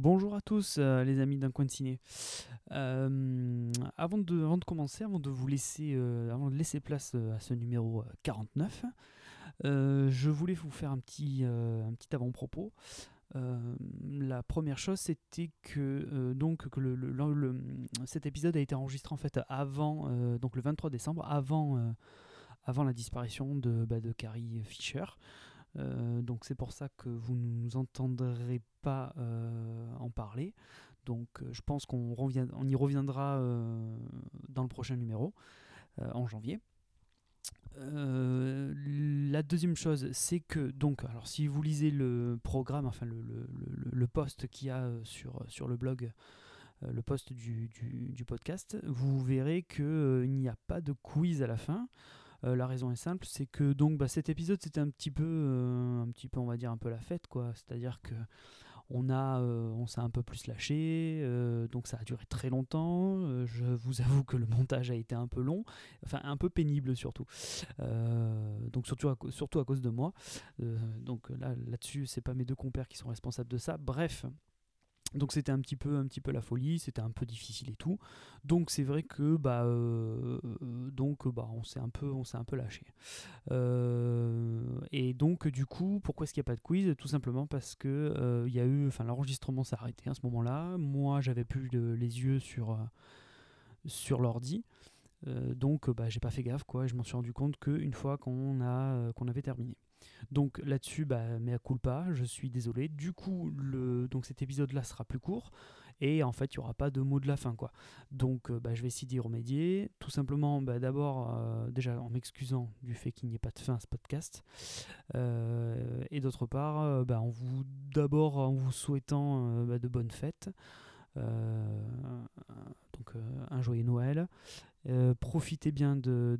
Bonjour à tous euh, les amis d'un coin de ciné. Euh, avant, de, commencer, avant de vous laisser, euh, place à ce numéro euh, 49, euh, je voulais vous faire un petit, avant-propos. La première chose, c'était que donc cet épisode a été enregistré en fait avant, donc le 23 décembre, avant, avant la disparition de, bah, de Carrie Fisher. Euh, donc c'est pour ça que vous ne nous entendrez pas euh, en parler. Donc euh, je pense qu'on on y reviendra dans le prochain numéro en janvier. La deuxième chose, c'est que donc, alors si vous lisez le programme, enfin le, le, le- post qu'il y a sur, sur le blog, le post du- du podcast, vous verrez qu'il n'y a pas de quiz à la fin. Euh, la raison est simple, c'est que donc bah, cet épisode c'était un petit peu, euh, un petit peu, on va dire un peu la fête quoi. C'est-à-dire que on a, euh, on s'est un peu plus lâché, donc ça a duré très longtemps. Je vous avoue que le montage a été un peu long, enfin un peu pénible surtout. Donc surtout à, cause de moi. Donc là, là-dessus, c'est pas mes deux compères qui sont responsables de ça. Bref. Donc c'était un petit peu un petit peu la folie, c'était un peu difficile et tout. Donc c'est vrai que bah euh, euh, donc bah on s'est un peu on s'est un peu lâché. Euh, et donc du coup pourquoi est-ce qu'il n'y a pas de quiz? Tout simplement parce que il y a eu enfin l'enregistrement s'est arrêté à ce moment-là. Moi j'avais plus le- les yeux sur sur l'ordi. Donc bah, j'ai pas fait gaffe quoi, je m'en suis rendu compte qu'une fois qu'on a qu'on avait terminé. Donc là-dessus, bah, mea culpa, je suis désolé. Du coup, donc cet épisode-là sera plus court et en fait, il n'y aura pas de mot de la fin. quoi. Donc euh, bah, je vais essayer d'y remédier. Tout simplement, bah, d'abord, euh, déjà en m'excusant du fait qu'il n'y ait pas de fin à ce podcast. Euh, et d'autre part, bah, d'abord en vous souhaitant bah, de bonnes fêtes. Donc un joyeux Noël. Profitez bien de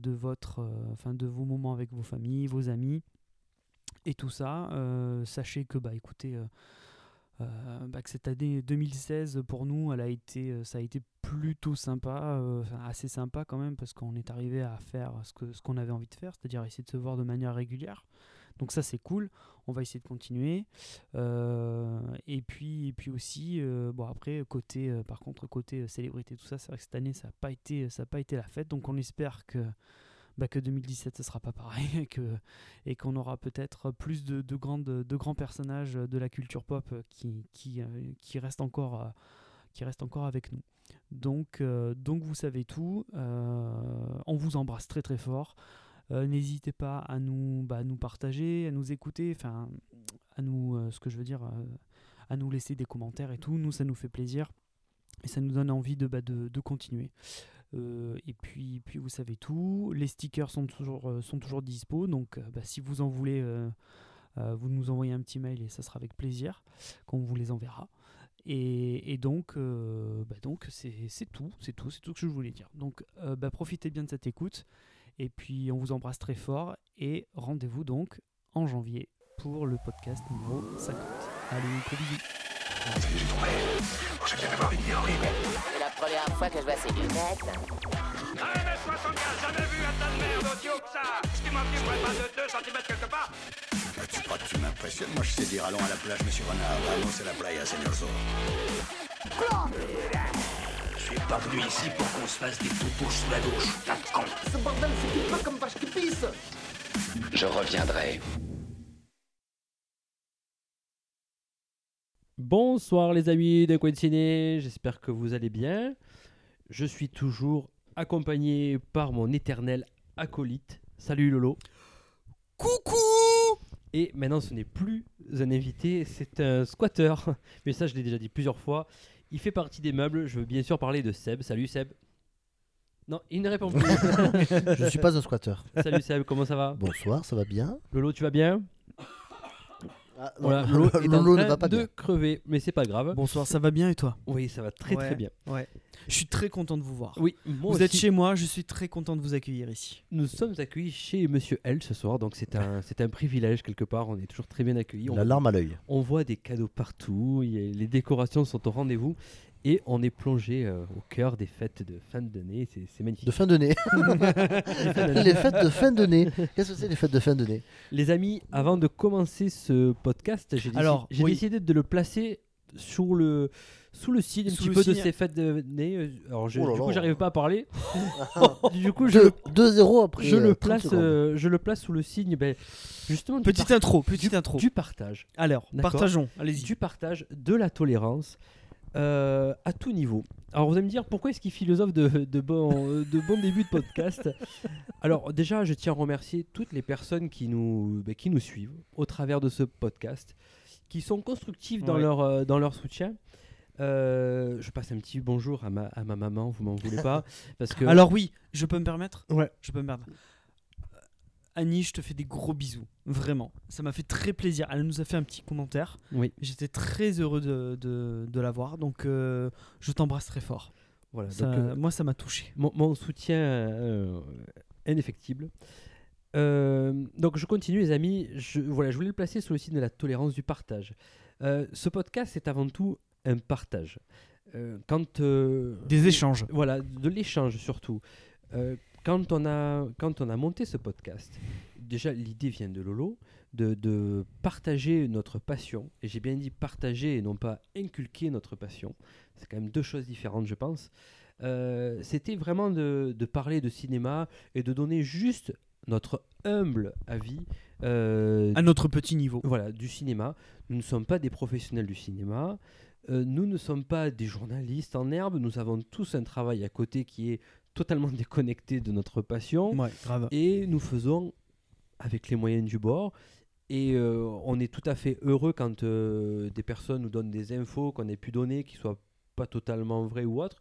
vos moments avec vos familles, vos amis et tout ça. Euh, sachez que bah écoutez, euh, euh, bah, que cette année 2016 pour nous, elle a été, ça a été plutôt sympa, assez sympa quand même parce qu'on est arrivé à faire ce que ce qu'on avait envie de faire, c'est-à-dire essayer de se voir de manière régulière. Donc ça c'est cool. On va essayer de continuer. Et puis et puis aussi, bon après côté, par contre côté célébrité tout ça, c'est vrai que cette année ça n'a pas été, ça a pas été la fête. Donc on espère que bah, que 2017 ce sera pas pareil et qu'on aura peut-être plus de, grands personnages de la culture pop qui euh, qui restent encore euh, restent encore avec nous. Donc euh, vous savez tout. On vous embrasse très très fort. N'hésitez pas à nous, bah, à nous partager, à nous écouter, enfin, à nous, ce que je veux dire, à nous laisser des commentaires et tout. Nous, ça nous fait plaisir et ça nous donne envie de, bah, continuer. Euh, et puis, puis, vous savez tout. Les stickers sont toujours, euh, sont toujours dispo. Donc, euh, bah, si vous en voulez, vous nous envoyez un petit mail et ça sera avec plaisir qu'on vous les enverra. Et, donc, bah, donc c'est tout, c'est tout, c'est tout ce que je voulais dire. Donc, bah, profitez bien de cette écoute. Et puis, on vous embrasse très fort. Et rendez-vous donc en janvier pour le podcast numéro 50. Allez, première fois que je vois ces lunettes. 1m75, jamais vu un tas de merde aussi haut que ça Ce qui manque, moi, pas de 2 cm quelque part Tu crois que tu m'impressionnes? Moi, je sais dire allons à la plage, monsieur Renard. Vamos a la playa, señor Zorro. Je suis pas venu ici pour qu'on se fasse des toutous sous la douche, tas de con Ce bordel, c'est pas comme vache qui pisse Je reviendrai. Bonsoir les amis de Coin Ciné, j'espère que vous allez bien. Je suis toujours accompagné par mon éternel acolyte. Salut Lolo. Coucou Et maintenant ce n'est plus un invité, c'est un squatter. Mais ça je l'ai déjà dit plusieurs fois. Il fait partie des meubles, je veux bien sûr parler de Seb. Salut Seb. Non, il ne répond plus. Je ne suis pas un squatter. Salut Seb, comment ça va? Bonsoir, ça va bien? Lolo, tu vas bien? Ah, non, Voilà, Lolo est en Lolo train ne va pas de bien. crever, mais c'est pas grave. Bonsoir, ça va bien et toi? Oui, ça va très Ouais. très bien. Ouais. Je suis très content de vous voir. Oui, moi vous êtes aussi. chez moi, je suis très content de vous accueillir ici. Nous sommes accueillis chez Monsieur L ce soir, donc c'est un, c'est un privilège quelque part. On est toujours très bien accueillis. On, La larme à l'œil. on voit des cadeaux partout, il y a- les décorations sont au rendez-vous et on est plongé euh, au cœur des fêtes de fin d'année. C'est, c'est magnifique. De fin d'année. les fêtes de fin d'année. Qu'est-ce que c'est les fêtes de fin d'année? Les amis, avant de commencer ce podcast, j'ai, déci- Alors, j'ai oui. décidé de le placer sous le, sous le signe un Sous petit peu de ces fêtes d'année. euh, Alors, je, Oh là du coup, là. j'arrive pas à parler. du coup, je, Deux- 2-0 après. je, euh, le 30 place, euh, je le place sous le signe, ben, justement, Petite par- intro, petite intro. du partage. Alors, D'accord? partageons. Allez-y. du partage, de la tolérance euh, à tout niveau. Alors vous allez me dire pourquoi est-ce qu'il philosophe de, de bons de bons débuts de podcast? Alors déjà, je tiens à remercier toutes les personnes qui nous, ben, qui nous suivent au travers de ce podcast, qui sont constructives dans, Ouais. leur, euh, dans leur soutien. Euh, je passe un petit bonjour à ma, à ma maman, vous m'en voulez pas? Parce que Alors oui, je peux me permettre? Ouais. Je peux me permettre. Annie, je te fais des gros bisous. Vraiment. Ça m'a fait très plaisir. Elle nous a fait un petit commentaire. oui, J'étais très heureux de, de, de la voir. Donc, euh, je t'embrasse très fort. voilà. Ça- donc, euh, moi, ça m'a touché. mon, mon soutien euh, indéfectible. Euh, donc je continue les amis, je, voilà, je voulais le placer sous le signe de la tolérance du partage. Ce podcast c'est avant tout un partage. Quand Des échanges. voilà, de l'échange surtout. Quand, on a, quand on a monté ce podcast, déjà l'idée vient de Lolo, de, de partager notre passion. Et j'ai bien dit partager et non pas inculquer notre passion. C'est quand même deux choses différentes, je pense. Euh, C'était vraiment de, de parler de cinéma et de donner juste notre humble avis euh, À notre petit niveau. voilà, du cinéma. Nous ne sommes pas des professionnels du cinéma. Euh, nous ne sommes pas des journalistes en herbe. Nous avons tous un travail à côté qui est totalement déconnecté de notre passion. Ouais, grave. Et nous faisons avec les moyens du bord. Et euh, on est tout à fait heureux quand euh, des personnes nous donnent des infos qu'on ait pu donner qui soient pas totalement vraies ou autres.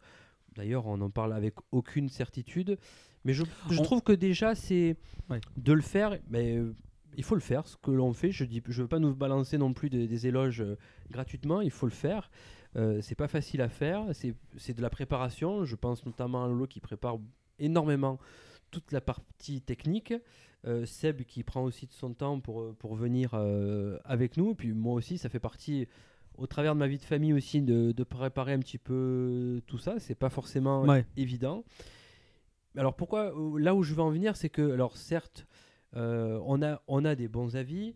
D'ailleurs, on en parle avec aucune certitude. Mais je, je On- trouve que déjà, c'est Ouais. de le faire. Mais euh, il faut le faire, ce que l'on fait. Je dis, je veux pas nous balancer non plus des, des éloges euh, gratuitement. Il faut le faire. Euh, c'est pas facile à faire. C'est de la préparation. Je pense notamment à Lolo qui prépare énormément toute la partie technique. Euh, Seb qui prend aussi de son temps pour, euh, pour venir euh, avec nous. Puis moi aussi, ça fait partie, au travers de ma vie de famille aussi, de, de préparer un petit peu tout ça. C'est pas forcément Ouais. évident. Alors pourquoi Là où je veux en venir, c'est que, alors certes, on, a, on a des bons avis,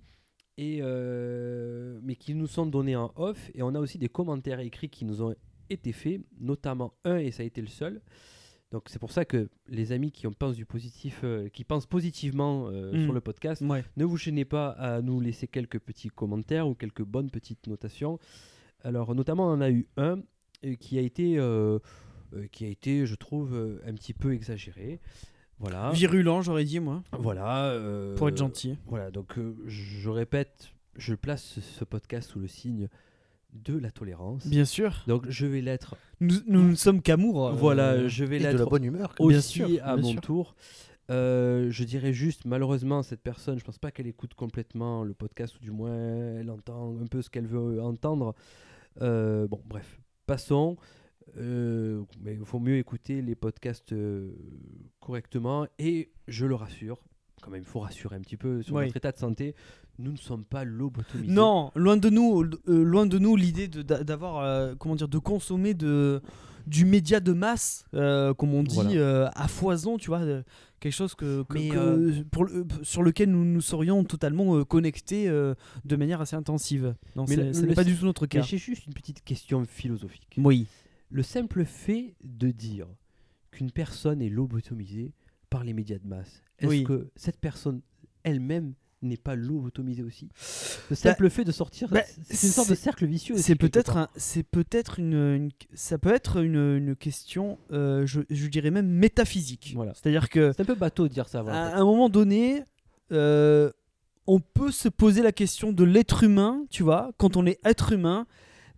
et, euh, mais qui nous sont donnés en off, et on a aussi des commentaires écrits qui nous ont été faits, notamment un, et ça a été le seul. Donc c'est pour ça que les amis qui en pensent du positif, euh, qui pensent positivement euh, Mm. sur le podcast, Ouais. ne vous gênez pas à nous laisser quelques petits commentaires ou quelques bonnes petites notations. Alors notamment on en a eu un qui a été, qui a été, je trouve, un petit peu exagéré. Voilà. Virulent, j'aurais dit, moi. Voilà. euh, Pour être gentil. Voilà. Donc euh, je répète, je place ce- podcast sous le signe de la tolérance. Bien sûr. Donc je vais l'être. Nous, nous ne sommes qu'amour. euh, Voilà, je vais Et de la l'être bonne humeur. Bien aussi sûr, à bien mon sûr. tour. Euh, je dirais juste, malheureusement, cette personne, je pense pas qu'elle écoute complètement le podcast, ou du moins elle entend un peu ce qu'elle veut entendre. Euh, bon, bref, passons. Euh, mais il faut mieux écouter les podcasts euh, correctement. Et je le rassure, quand même, il faut rassurer un petit peu sur Oui. notre état de santé. Nous ne sommes pas lobotomisés. Non, loin de nous, euh, loin de nous l'idée d'avoir, comment dire, de consommer de du média de masse, comme on dit, Voilà. à foison, tu vois, quelque chose que, que- Mais, que- pour le- sur lequel nous nous serions totalement connectés de manière assez intensive. Non, ce n'est pas du tout notre Mais cas. j'ai juste une petite question philosophique. Oui. Le simple fait de dire qu'une personne est lobotomisée par les médias de masse, est-ce Oui. que cette personne elle-même n'est pas lobotomisée aussi? Le simple fait de sortir, bah, c'est une sorte de cercle vicieux. aussi, C'est peut-être c'est peut-être une, une- ça peut être une, une question, euh, je, je dirais même métaphysique. Voilà. C'est-à-dire que C'est un peu bateau de dire ça. voilà, en à fait. un moment donné, euh, on peut se poser la question de l'être humain, tu vois, quand on est être humain,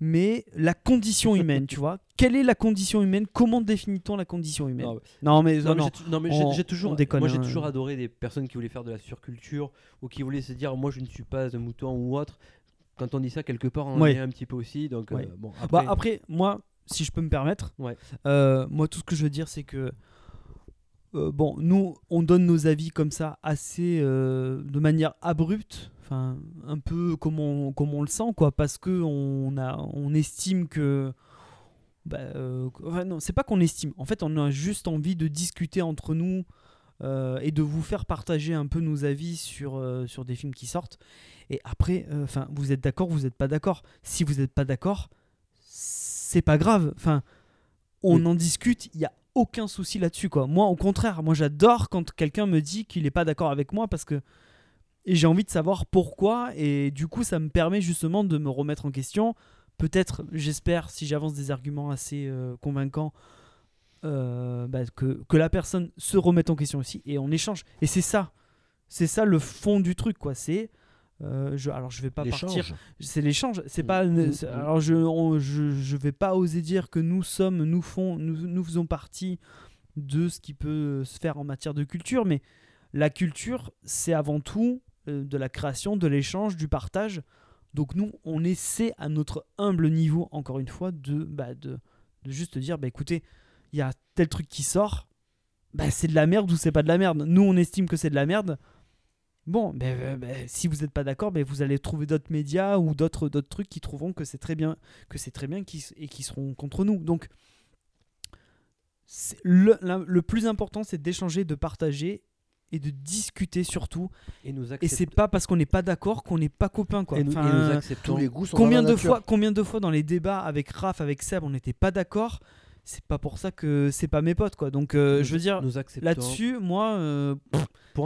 mais la condition humaine, tu vois. Quelle est la condition humaine? Comment définit-on la condition humaine? Non, Non, mais, Non, non, mais non. j'ai mais on- toujours, déconne, moi j'ai hein. toujours adoré des personnes qui voulaient faire de la surculture ou qui voulaient se dire moi je ne suis pas un mouton ou autre. Quand on dit ça quelque part, on Ouais. est un petit peu aussi. Donc euh, bon, Bah, après, après, moi, si je peux me permettre, Ouais. euh, moi, tout ce que je veux dire, c'est que, euh, bon, nous, on donne nos avis comme ça, assez euh, de manière abrupte, enfin, un peu comme on, comme on le sent, quoi, parce que on, a, on estime que. Bah, euh, enfin, non, c'est pas qu'on estime. En fait, on a juste envie de discuter entre nous et de vous faire partager un peu nos avis sur, sur des films qui sortent. Et après, enfin, vous êtes d'accord, vous n'êtes pas d'accord. Si vous n'êtes pas d'accord, c'est pas grave. Enfin, on Oui. en discute, il y a aucun souci là-dessus quoi. Moi au contraire, moi j'adore quand quelqu'un me dit qu'il est pas d'accord avec moi parce que j'ai envie de savoir pourquoi et du coup ça me permet justement de me remettre en question. Peut-être, j'espère, si j'avance des arguments assez euh, convaincants, euh, bah, que, que la personne se remette en question aussi et on échange. Et c'est ça, c'est ça le fond du truc quoi. C'est euh, je, alors je vais pas partir. C'est l'échange. C'est Mm. pas Mm. c'est- alors je, on- je je vais pas oser dire que nous sommes nous font nous, nous faisons partie de ce qui peut se faire en matière de culture mais la culture c'est avant tout euh, de la création de l'échange du partage. Donc nous on essaie à notre humble niveau encore une fois de bah, de, de juste dire bah écoutez il y a tel truc qui sort bah c'est de la merde ou c'est pas de la merde. Nous on estime que c'est de la merde Bon, ben, ben, ben, si vous n'êtes pas d'accord, ben, vous allez trouver d'autres médias ou d'autres trucs qui trouveront que c'est très bien, que c'est très bien qui et qui seront contre nous. Donc, le, la- le plus important, c'est d'échanger, de partager et de discuter surtout. Et nous Et acceptons. c'est pas parce qu'on n'est pas d'accord qu'on n'est pas copains, quoi. et nous, et Enfin, nous euh, acceptons. Tous les goûts sont combien de fois, combien de fois dans les débats avec Raph, avec Seb, on n'était pas d'accord. C'est pas pour ça que c'est pas mes potes, quoi. Donc, euh, nous- je veux dire, là-dessus, moi. euh,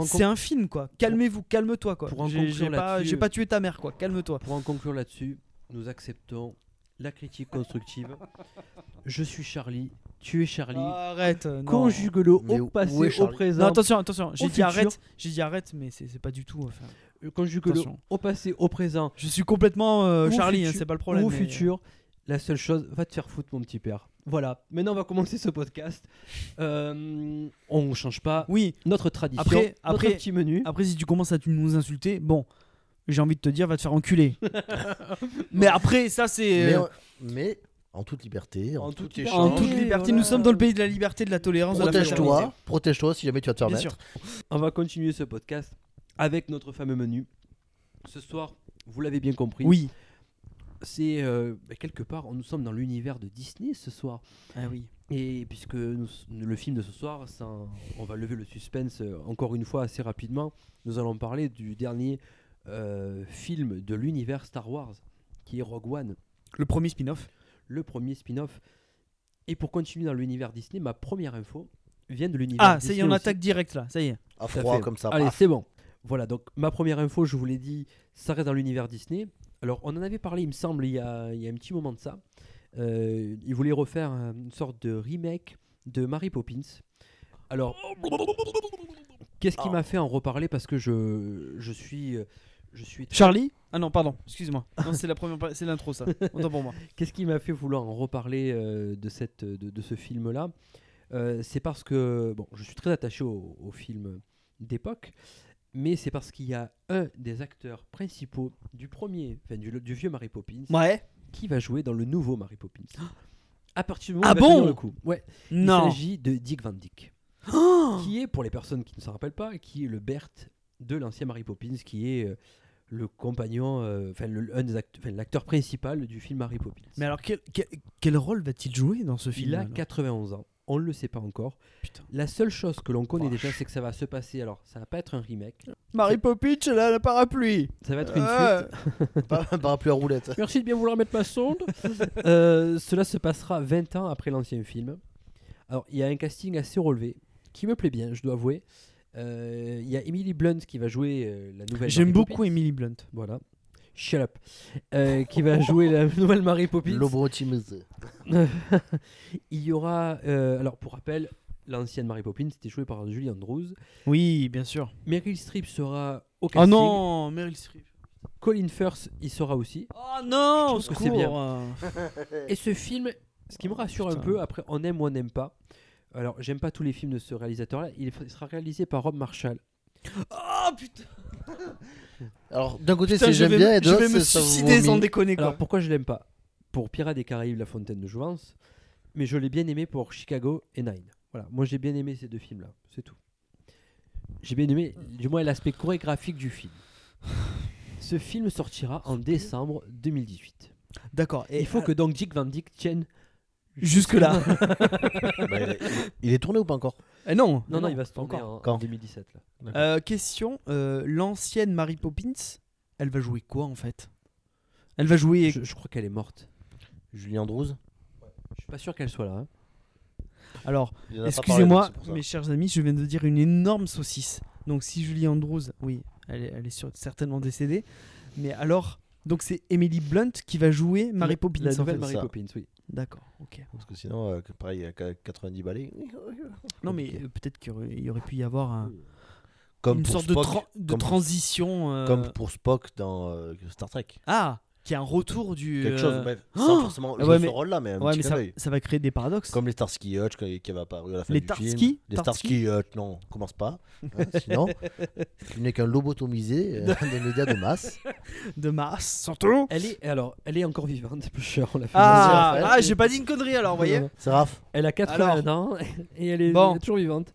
c'est un film quoi. Calmez-vous, calme-toi quoi. pour en J'ai conclure pas, là-dessus, j'ai pas tué ta mère quoi. Calme-toi. Pour en conclure là-dessus, nous acceptons la critique constructive. Je suis Charlie, tu es Charlie. Arrête. euh, non. Conjugue-le au passé, au présent. Non attention, attention. J'ai dit arrête. J'ai dit arrête, mais c'est pas du tout. Enfin, Conjugue-le au passé, au présent, je suis complètement euh, Charlie. hein, c'est pas le problème. au mais- futur. La seule chose, va te faire foutre mon petit père. Voilà, maintenant on va commencer ce podcast. Euh, on change pas Oui. notre tradition, Après- notre après- petit menu. Après, si tu commences à nous insulter, bon, j'ai envie de te dire, va te faire enculer. mais après, ça c'est. Mais, euh, mais en toute liberté, en, En tout toute échange. En toute liberté, voilà. nous sommes dans le pays de la liberté, de la tolérance, de la Protège-toi, protège-toi si jamais tu vas te faire Bien mettre. sûr. On va continuer ce podcast avec notre fameux menu. Ce soir, vous l'avez bien compris, Oui. C'est euh, bah, quelque part, nous sommes dans l'univers de Disney ce soir. Ah oui. Et puisque nous- le film de ce soir, ça, on va lever le suspense euh, encore une fois assez rapidement, nous allons parler du dernier euh, film de l'univers Star Wars, qui est Rogue One, Le premier spin-off. le premier spin-off. Et pour continuer dans l'univers Disney, ma première info vient de l'univers Ah, ça Disney y est, on aussi. attaque direct là. Ça y est. À froid comme ça. Allez, c'est bon. Voilà, donc ma première info, je vous l'ai dit, ça reste dans l'univers Disney. Alors, on en avait parlé, il me semble, il y a, il y a un petit moment de ça. Euh, ils voulaient refaire un- une sorte de remake de Mary Poppins. Alors, qu'est-ce qui m'a fait en reparler Parce que je, je suis. euh, Je suis très- Charlie Ah non, pardon. Excuse-moi. Non, c'est la première, pa- c'est l'intro ça. Autant pour moi. Qu'est-ce qui m'a fait vouloir en reparler euh, de, cette, de, de ce film-là? Euh, C'est parce que bon, je suis très attaché au, au film d'époque, mais c'est parce qu'il y a un des acteurs principaux du premier, enfin du, du vieux Mary Poppins, Ouais. qui va jouer dans le nouveau Mary Poppins. À partir du moment Ah où il va tenir bon le coup. Ouais, il Non. s'agit de Dick Van Dyke, Oh qui est, pour les personnes qui ne s'en rappellent pas, qui est le Bert de l'ancien Mary Poppins, qui est euh, le compagnon, euh, enfin le- un des act- enfin, l'acteur principal du film Mary Poppins. Mais alors, quel, quel, quel rôle va-t-il jouer dans ce film Il a alors? 91 ans. On ne le sait pas encore. Putain. La seule chose que l'on connaît Vache. déjà, c'est que ça va se passer. Alors, ça va pas être un remake. Mary Poppins, elle a la parapluie. Ça va être une suite. Pas un parapluie à roulette. Merci de bien vouloir mettre ma sonde. Euh, cela se passera 20 ans après l'ancien film. Alors, il y a un casting assez relevé qui me plaît bien, je dois avouer. Euh, Il y a Emily Blunt qui va jouer euh, la nouvelle. J'aime Mary beaucoup Poppins. Emily Blunt. Voilà. Shut up. Euh, qui va jouer la nouvelle Mary Poppins. Il y aura. euh, alors, pour rappel, l'ancienne Mary Poppins était jouée par Julie Andrews. Oui, bien sûr. Meryl Streep sera au Oh casting. non, Meryl Streep. Colin Firth y sera aussi. Oh non, trouve que c'est bien. Et ce film, ce qui me rassure un peu, après on aime ou on n'aime pas. Alors j'aime pas tous les films de ce réalisateur-là. Il sera réalisé par Rob Marshall. Oh putain. Alors, d'un côté, c'est je j'aime bien, me- et de je l'autre, vais me suicider vomit. sans déconner quoi. Alors pourquoi je l'aime pas? Pour Pirates des Caraïbes, La Fontaine de Jouvence. Mais je l'ai bien aimé pour Chicago et Nine. Voilà, moi j'ai bien aimé ces deux films-là, c'est tout. J'ai bien aimé, du moins, l'aspect chorégraphique du film. Ce film sortira en décembre 2018. D'accord. Et Il faut que donc Dick Van Dyke tienne jusque là. Bah, il, est, il est tourné ou pas encore Eh non. Non, non, il va se pas tourner encore. en, Quand en 2017. Là. Euh, question euh, l'ancienne Mary Poppins, elle va jouer quoi en fait? Elle va jouer. Je, je crois qu'elle est morte. Julie Andrews? Je suis pas sûr qu'elle soit là. hein. Alors, Il en a pas parlé, donc excusez-moi, c'est pour ça. mes chers amis, je viens de dire une énorme saucisse. Donc, si Julie Andrews, oui, elle est, elle est certainement décédée. Mais alors, donc c'est Emily Blunt qui va jouer Mary La- Poppins. La en nouvelle fait. Mary ça. Poppins, oui. D'accord, ok. Parce que sinon, euh, pareil, à 90 balais. Non, mais euh, peut-être qu'il y aurait, il y aurait pu y avoir un- Comme une pour sorte Spock, de, de comme- transition. euh, Comme pour Spock dans euh, Star Trek. Ah, qui est un retour du. Quelque euh, chose, bref, Oh sans forcément Ouais, jouer mais- ce rôle-là, mais un Ouais, petit mais ça, va créer des paradoxes. Comme les Starsky Hutch qui qui avaient apparu à la fin Les du Tarsky film. Les Tarsky Starsky Hutch, non, commence pas. hein, sinon, tu n'es qu'un lobotomisé euh, des médias de masse. De Mars, surtout. Elle est, alors, elle est encore vivante, plus cher. On l'a fait Ah, ah Raphaël. j'ai pas dit une connerie alors, vous voyez C'est Raph. Elle a 81 Alors. ans et elle est, Bon. elle est toujours vivante.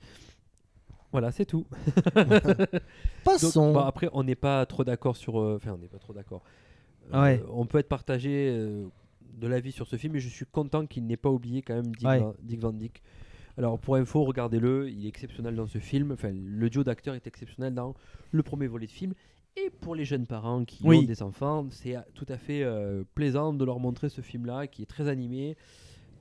Voilà, c'est tout. Donc, Passons. bah, après, on n'est pas trop d'accord sur. euh, Enfin, on n'est pas trop d'accord. Euh, Ouais. On peut être partagé euh, de l'avis sur ce film, mais je suis content qu'il n'ait pas oublié quand même Dick, Ouais. Van, Dick Van Dyke. Alors, pour info, regardez-le, il est exceptionnel dans ce film. Enfin, le duo d'acteurs est exceptionnel dans le premier volet de film. Et pour les jeunes parents qui Oui. ont des enfants, c'est euh, tout à fait euh, plaisant de leur montrer ce film-là, qui est très animé,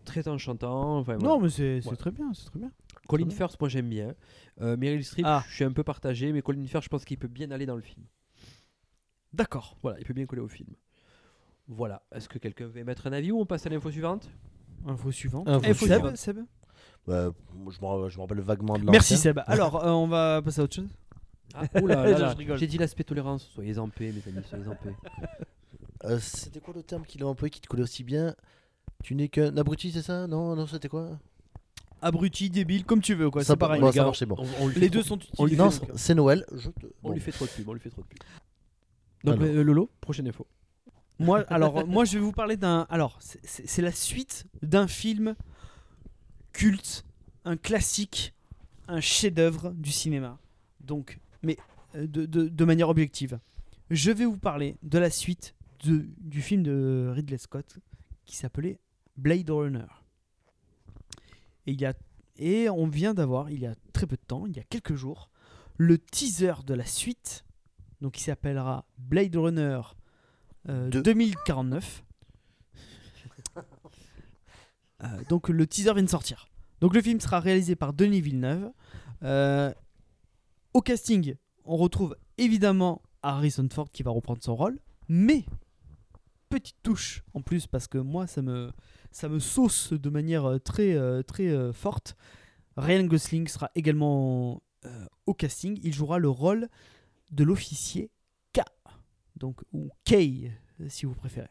très enchantant. Enfin, voilà. Non, mais c'est très bien, c'est très bien. Colin. Firth, moi j'aime bien. Euh, Meryl Streep, Ah. je suis un peu partagé, mais Colin Firth, je pense qu'il peut bien aller dans le film. D'accord. Voilà, il peut bien coller au film. Voilà. Est-ce que quelqu'un veut mettre un avis ou on passe à l'info suivante? Info suivante. Info Info suivante. Seb, Seb? Bah, je, me, ra- je me rappelle vaguement de l'ancien. Merci Seb. Alors, euh, on va passer à autre chose. ah, oh là là Je là. rigole. J'ai dit l'aspect tolérance. Soyez en paix, mes amis, soyez en paix. Euh, c'était quoi le terme qu'il a employé qui te collait aussi bien? Tu n'es qu'un abruti, c'est ça? Non, non, c'était quoi? Abruti, débile, comme tu veux, quoi. Ça C'est pareil. bon, les ça gars. marche, c'est bon. On, on lui Les deux trop- sont on lui utilisés. Fait- c'est Noël. Je te... on bon. lui fait trop de pub, on lui fait trop de pub. Donc, Alors. euh, Lolo, prochaine info. Moi, alors, moi, je vais vous parler d'un. Alors, c'est la suite d'un film culte, un classique, un chef-d'œuvre du cinéma. Donc, mais euh, de, de- de manière objective. Je vais vous parler de la suite de- du film de Ridley Scott qui s'appelait Blade Runner. Et, il y a, et on vient d'avoir, il y a très peu de temps, il y a quelques jours, le teaser de la suite, donc qui s'appellera Blade Runner euh, Deux. 2049. Euh, donc le teaser vient de sortir. Donc le film sera réalisé par Denis Villeneuve. Euh, au casting, on retrouve évidemment Harrison Ford qui va reprendre son rôle, mais petite touche en plus parce que moi ça me ça me sauce de manière euh, très euh, très euh, forte. Ryan Gosling sera également euh, au casting. Il jouera le rôle de l'officier K, donc ou K euh, si vous préférez.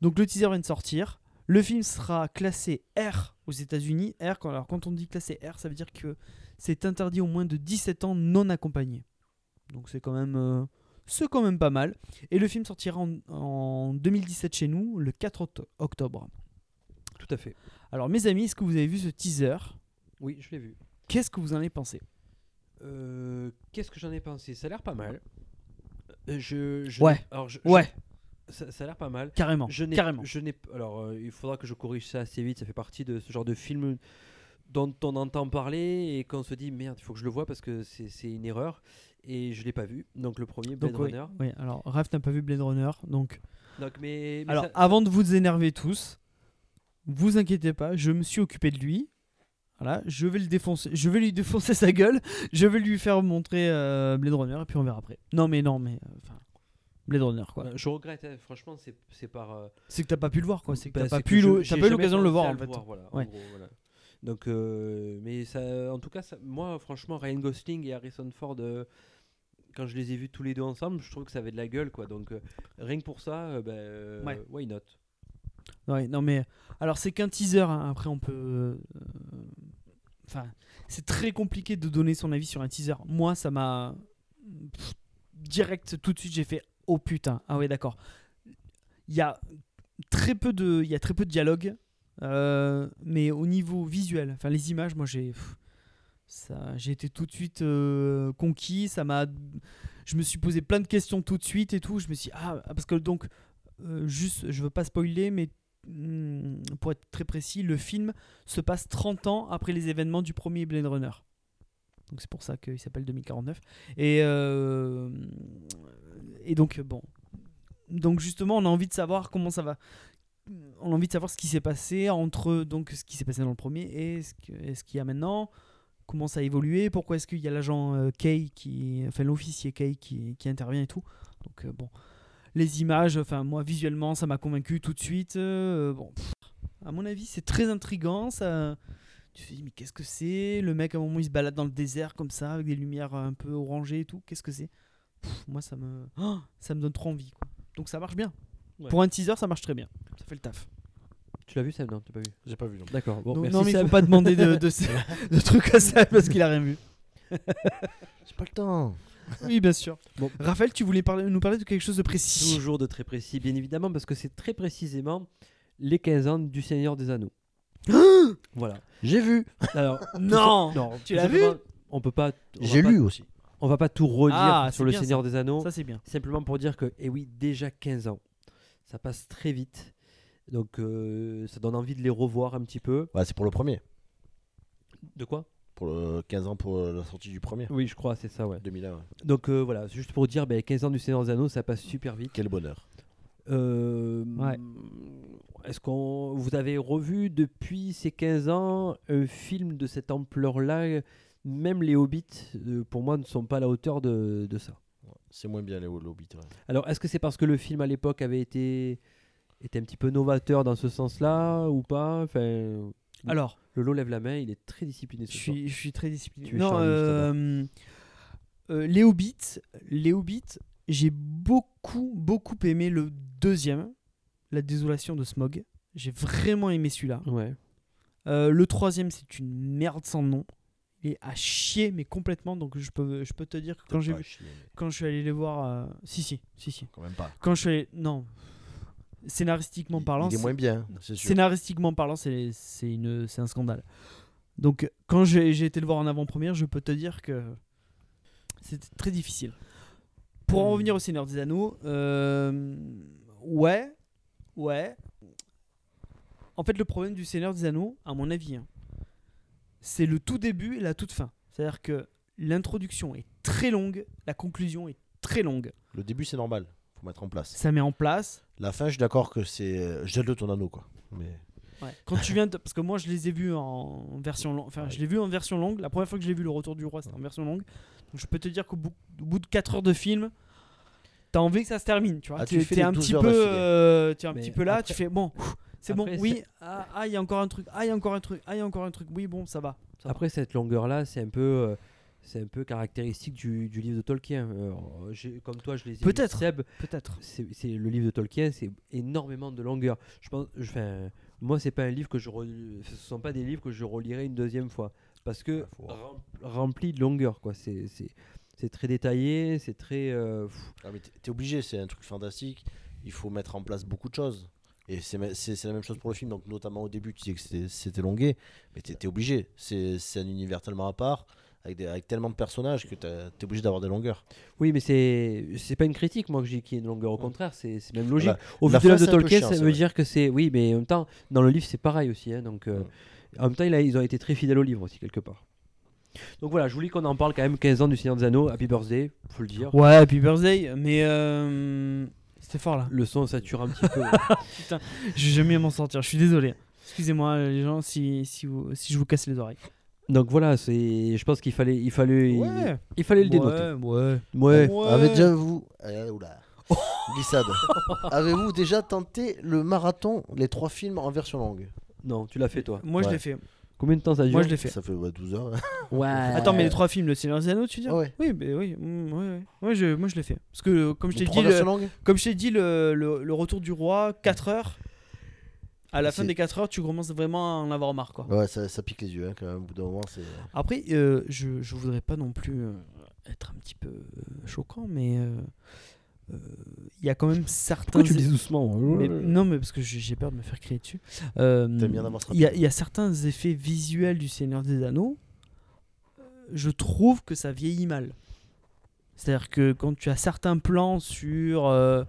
Donc le teaser vient de sortir. Le film sera classé R aux États-Unis. R, quand, alors quand on dit classé R, ça veut dire que c'est interdit aux moins de 17 ans non accompagnés. Donc c'est quand même euh, c'est quand même pas mal. Et le film sortira en, en 2017 chez nous, le 4 octo- octobre. Tout à fait. Alors mes amis, est-ce que vous avez vu ce teaser? Oui, je l'ai vu. Qu'est-ce que vous en avez pensé? Euh, Qu'est-ce que j'en ai pensé? Ça a l'air pas mal. Euh, Je, je Ouais. Alors, je- je- Ouais, ça, ça a l'air pas mal. carrément. Je n'ai, carrément. je n'ai, alors, euh, il faudra que je corrige ça assez vite. Ça fait partie de ce genre de film dont on entend parler et qu'on se dit merde, il faut que je le vois parce que c'est, c'est une erreur. Et je l'ai pas vu. Donc le premier Blade Donc, oui, Runner. oui, alors Raph n'a pas vu Blade Runner, donc Donc mais, mais Alors, ça- avant de vous énerver tous, vous inquiétez pas, je me suis occupé de lui. Voilà, je vais le défoncer, je vais lui défoncer sa gueule, je vais lui faire montrer euh, Blade Runner et puis on verra après. Non mais non mais euh, enfin Blade Runner quoi. euh, je regrette. hein, franchement, c'est, c'est par. euh, C'est que t'as pas pu le voir quoi, c'est que bah, t'as pas c'est pu le- t'as pas eu l'occasion de le voir en fait. voilà, en Ouais. gros, voilà. Donc, euh, mais ça, en tout cas, ça- moi, franchement, Ryan Gosling et Harrison Ford, quand je les ai vus tous les deux ensemble, je trouve que ça avait de la gueule, quoi. Donc, rien que pour ça, bah, Ouais. why not? Ouais, non mais alors c'est qu'un teaser. hein, Après on peut. C'est très compliqué de donner son avis sur un teaser. Moi, ça m'a direct tout de suite. J'ai fait oh putain. Ah ouais, d'accord. Il y a très peu de, il y a très peu de dialogue, euh, mais au niveau visuel, enfin les images, moi j'ai. Ça, j'ai été tout de suite euh, conquis. Ça m'a, je me suis posé plein de questions tout de suite et tout. Je me suis ah parce que donc euh, juste, je veux pas spoiler, mais pour être très précis, le film se passe 30 ans après les événements du premier Blade Runner. Donc c'est pour ça qu'il s'appelle 2049. Et, euh, et donc, bon. Donc justement, on a envie de savoir comment ça va. on a envie de savoir ce qui s'est passé entre donc ce qui s'est passé dans le premier et ce que- et ce qu'il y a maintenant. Comment ça a évolué? Pourquoi est-ce qu'il y a l'agent euh, Kay qui, enfin l'officier Kay qui, qui intervient et tout? Donc euh, bon, les images, enfin moi visuellement, ça m'a convaincu tout de suite. euh, bon, pff, à mon avis, c'est très intrigant. Ça, tu te dis mais qu'est-ce que c'est? Le mec à un moment il se balade dans le désert comme ça avec des lumières un peu orangées et tout. Qu'est-ce que c'est? Moi ça me, Oh, ça me donne trop envie. quoi. Donc ça marche bien. Ouais. Pour un teaser, ça marche très bien. Ça fait le taf. Tu l'as vu, Seb Non, tu pas vu? J'ai pas vu. non. D'accord. Bon, Donc, merci, non mais il Seb. faut pas demander de, de, de trucs à ça parce qu'il a rien vu. J'ai pas le temps. Oui, bien sûr. Bon. Raphaël, tu voulais parler, nous parler de quelque chose de précis. Toujours de très précis, bien évidemment, parce que c'est très précisément les 15 ans du Seigneur des Anneaux. voilà. J'ai vu. Alors, Non non, Tu l'as vu On peut pas. J'ai pas- lu aussi. On va pas tout redire Ah, sur le bien, Seigneur des Anneaux. Ça, c'est bien. Simplement pour dire que, eh oui, déjà 15 ans. Ça passe très vite. Donc, euh, ça donne envie de les revoir un petit peu. Ouais, c'est pour le premier. De quoi? Pour le 15 ans pour la sortie du premier. Oui, je crois, c'est ça, ouais. 2001. ouais. Donc, euh, voilà, c'est juste pour dire, ben, 15 ans du Seigneur des Anneaux, ça passe super vite. Quel bonheur. Euh, Ouais. Est-ce qu'on vous avez revu depuis ces 15 ans un film de cette ampleur-là? Même les Hobbits, euh, pour moi, ne sont pas à la hauteur de, de ça. C'est moins bien les Hobbits. ouais. Alors, est-ce que c'est parce que le film à l'époque avait été, était un petit peu novateur dans ce sens-là ou pas? Enfin, Alors, Lolo lève la main, il est très discipliné ce je soir. suis, je suis très discipliné. Tu es non, euh, euh, les Hobbits, les Hobbits, j'ai beaucoup, beaucoup aimé le deuxième, La Désolation de Smog. J'ai vraiment aimé celui-là. Ouais. Euh, le troisième, c'est une merde sans nom. Il est à chier, mais complètement. Donc je peux, je peux te dire que quand j'ai Pas vu, chier, mais quand je suis allé les voir, si si, si si. Quand même pas. Quand je suis allé, non, scénaristiquement parlant, Il est c'est- moins bien, sûr. scénaristiquement parlant, c'est une, c'est un scandale. Donc quand j'ai j'ai été le voir en avant-première, je peux te dire que c'était très difficile. Pour en revenir au Seigneur des Anneaux, euh, ouais, ouais. En fait, le problème du Seigneur des Anneaux, à mon avis, hein, c'est le tout début et la toute fin. C'est-à-dire que l'introduction est très longue, la conclusion est très longue. Le début, c'est normal. Faut mettre en place. Ça met en place. La fin, je suis d'accord que c'est. euh, Jette-le ton anneau, quoi. Mais Quand tu viens de... Parce que moi, je les ai vus en version longue. Enfin, je l'ai vu en version longue. La première fois que j'ai vu Le Retour du Roi, c'était en version longue. Donc, je peux te dire qu'au bout, au bout de 4 heures de film, t'as envie que ça se termine. Tu vois, Ah, tu es un 12 petit peu, euh, tu es un Mais petit peu là. après- tu fais bon, c'est bon. Oui. Ah, ah, il y a encore un truc. Ah, il y a encore un truc. Ah, il y a encore un truc. Oui, bon, ça va. ça va. Après, cette longueur-là, c'est un peu. euh, c'est un peu caractéristique du, du livre de Tolkien. Euh, comme toi, je les ai Peut-être. Seb, Peut-être. c'est c'est- le livre de Tolkien, c'est énormément de longueur. Je pense, je- enfin, moi, c'est pas un livre que je, re- ce sont pas des livres que je relirai une deuxième fois, parce que voir. rem- rempli de longueur, quoi. C'est, c'est, c'est très détaillé, c'est très. euh, Ah, mais t'es- t'es obligé, c'est un truc fantastique. Il faut mettre en place beaucoup de choses. Et c'est ma- c'est c'est la même chose pour le film. Donc, notamment au début, tu disais que c'était- c'était longué. Mais t'es t'es obligé. C'est c'est un univers tellement à part, avec, des, avec tellement de personnages, que t'as- t'es obligé d'avoir des longueurs. Oui, mais c'est, c'est pas une critique, moi, que j'ai qu'il y ait une longueur. Au contraire, c'est, c'est même logique. Voilà. Au vu de l'œuvre de Tolkien, chiant, ça veut vrai. dire que c'est. Oui, mais en même temps, dans le livre, c'est pareil aussi. hein, donc, euh, Ouais. En même temps, il a- ils ont été très fidèles au livre aussi, quelque part. Donc voilà, je voulais qu'on en parle quand même 15 ans du Seigneur des Anneaux. Happy birthday, faut le dire. Ouais, Happy Birthday. Mais euh, c'était fort là. Le son sature un petit peu. Je vais jamais m'en sortir. Je suis désolé. Excusez-moi, les gens, si, si, vous, si je vous casse les oreilles. Donc voilà, c'est. Je pense qu'il fallait, il fallait, Ouais. il fallait le dénoter. Ouais, ouais. Ouais. Ouais. Avez déjà vous. Oula. Glissade. Avez-vous déjà tenté le marathon, les trois films en version longue? Non, tu l'as fait toi. Moi, je Ouais. l'ai fait. Combien de temps ça dure? Moi, je l'ai fait. Ça fait ouais, 12 heures. Ouais. Attends, mais les trois films, Le Seigneur des Anneaux, tu dis Ah ouais. Oui, mais oui. mm, ouais, ouais. Ouais, je, moi, je l'ai fait. Parce que, euh, comme je t'ai trois dit, le, versions longues? comme je t'ai dit le, le, le Retour du Roi, 4 heures. À la fin des 4 heures, tu commences vraiment à en avoir marre, quoi. Ouais, ça, ça pique les yeux hein, quand même. Au bout d'un moment, c'est. Après, euh, je, je voudrais pas non plus euh, être un petit peu euh, choquant, mais euh, euh, il y a quand même certains. Pourquoi tu le dis doucement? Mais- non, mais parce que j'ai peur de me faire crier dessus. Euh, Il y, a- y certains effets visuels du Seigneur des Anneaux. euh, Je trouve que ça vieillit mal. C'est-à-dire que quand tu as certains plans sur euh, euh,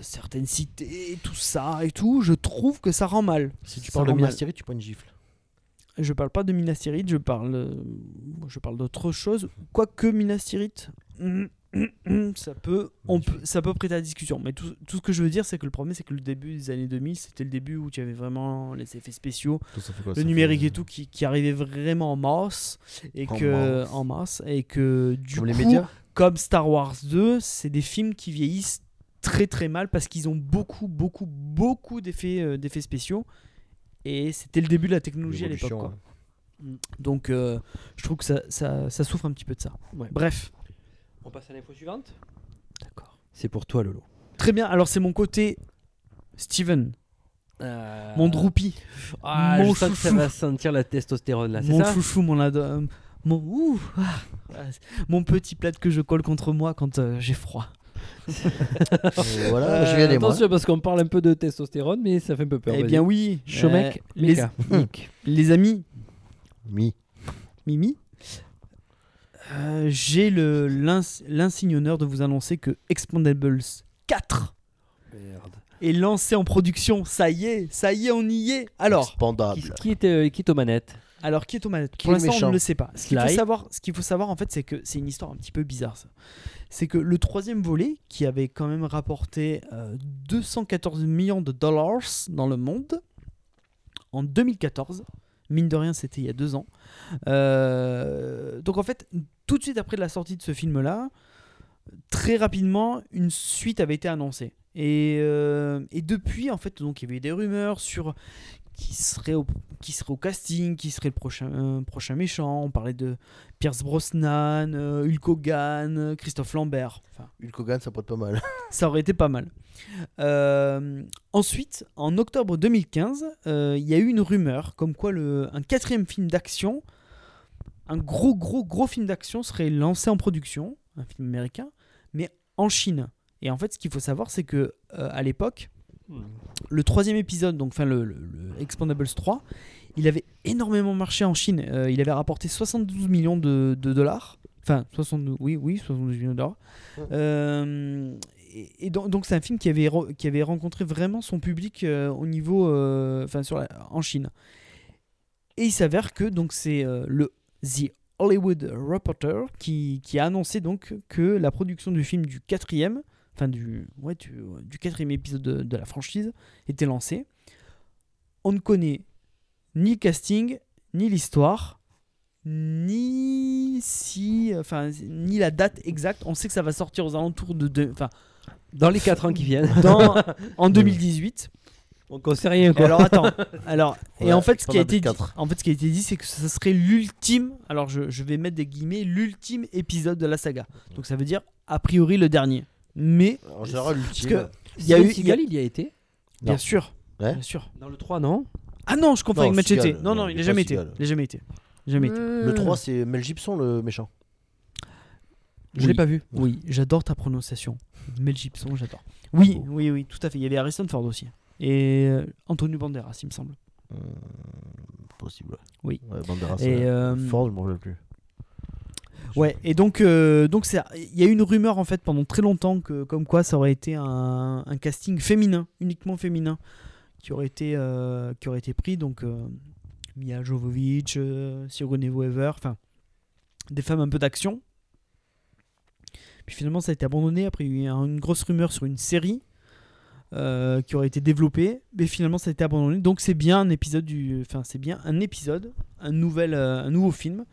certaines cités, tout ça et tout, je trouve que ça rend mal. Si tu Ça parles de. Minas Tirith, tu prends une gifle. Je parle pas de Minas Tirith, je parle, euh, je parle d'autre chose. Quoique Minas Tirith, ça peut, on peut, ça peut prêter à discussion. Mais tout, tout ce que je veux dire, c'est que le problème, c'est que le début des années 2000, c'était le début où tu avais vraiment les effets spéciaux, quoi, le numérique fait- et tout qui, qui arrivait vraiment en masse et En que masse. en masse et que du Comme coup, les médias comme Star Wars 2, c'est des films qui vieillissent très très mal parce qu'ils ont beaucoup beaucoup beaucoup d'effets euh, d'effets spéciaux et c'était le début de la technologie à l'époque. Ouais. Donc euh, je trouve que ça, ça, ça souffre un petit peu de ça. Ouais. Bref. On passe à l'info suivante D'accord. C'est pour toi, Lolo. Très bien. Alors c'est mon côté Steven, mon droupie, Ah, Mon je sens que ça va sentir la testostérone là, mon ça chouchou, mon euh, mon ouh, ah, ah, mon petit plaid que je colle contre moi quand euh, j'ai froid. Voilà, je Euh, aller moi. Attention parce qu'on parle un peu de testostérone, mais ça fait un peu peur. eh bien oui. Chaud mec, euh, les, amis, Mi. Mimi, euh, j'ai l'insigne honneur de vous annoncer que Expandables 4 Merde. est lancé en production. Ça y est, ça y est, on y est. Alors, Expandable. Qui, qui est, euh, qui est aux manettes? Alors qui est aux manettes Qui Pour l'instant, on ne le sait pas. Ce qu'il faut savoir, ce qu'il faut savoir en fait, c'est que c'est une histoire un petit peu bizarre. Ça. C'est que le troisième volet, qui avait quand même rapporté euh, 214 millions de dollars dans le monde en 2014. Mine de rien, c'était il y a deux ans. Euh, donc en fait, tout de suite après la sortie de ce film-là, très rapidement, une suite avait été annoncée. Et, euh, et depuis, en fait, donc il y avait eu des rumeurs sur qui serait au, qui serait au casting, qui serait le prochain, euh, prochain méchant. On parlait de Pierce Brosnan, euh, Hulk Hogan, euh, Christophe Lambert. Enfin, Hulk Hogan, ça peut être pas mal. ça aurait été pas mal. Euh, ensuite, en octobre 2015, euh, il y a eu une rumeur comme quoi le, un quatrième film d'action, un gros gros gros film d'action serait lancé en production, un film américain, mais en Chine. Et en fait, ce qu'il faut savoir, c'est que à l'époque, le troisième épisode, donc enfin le, le- le Expandables 3, il avait énormément marché en Chine. Euh, il avait rapporté 72 millions de, de dollars. Enfin, 72, oui, oui, 72 millions de dollars. Euh, et, et donc, donc c'est un film qui avait, qui avait rencontré vraiment son public euh, au niveau, enfin sur la- en Chine. Et il s'avère que donc c'est le The Hollywood Reporter qui, qui a annoncé donc que la production du film du quatrième, enfin du, ouais, du, du quatrième épisode de, de la franchise était lancée. On ne connaît ni le casting, ni l'histoire, ni si, enfin ni la date exacte. On sait que ça va sortir aux alentours de, de- enfin Dans les 4 ans qui viennent. dans en 2018. Donc on sait rien Et quoi. alors attends, alors et en fait ce qui a été dit, 4. en fait ce qui a été dit c'est que ce serait l'ultime, alors je, je vais mettre des guillemets, l'ultime épisode de la saga. Donc ça veut dire a priori le dernier. Mais En général, l'ultime. que il y a eu, il y a- Seagal, il y a été bien sûr, Ouais. bien sûr. Dans le 3, non Ah non, je confonds avec Machete. Non non, non, il il est a pas jamais été. Il a jamais été. Jamais été. Le 3, c'est Mel Gibson, le méchant. Je l'ai Oui. pas vu. Oui, j'adore ta prononciation. Mel Gibson, j'adore. Oui, oui, oui, tout à fait. Il y avait Harrison Ford aussi. Et euh, Antonio Banderas, il me semble. Euh, possible. Oui. Ouais, Banderas. Et, ouais. euh, Ford, je m'en rappelle plus. Ouais, et donc, euh, donc c'est, il y a eu une rumeur en fait pendant très longtemps que, comme quoi, ça aurait été un, un casting féminin, uniquement féminin, qui aurait été, euh, qui aurait été pris. Donc, euh, Mia Jovovich, euh, Sigourney Weaver, enfin, des femmes un peu d'action. Puis finalement, ça a été abandonné. Après, il y a eu une grosse rumeur sur une série qui aurait été développée, mais finalement, ça a été abandonné. Donc, c'est bien un épisode du, enfin, c'est bien un épisode, un nouvel, un nouveau film,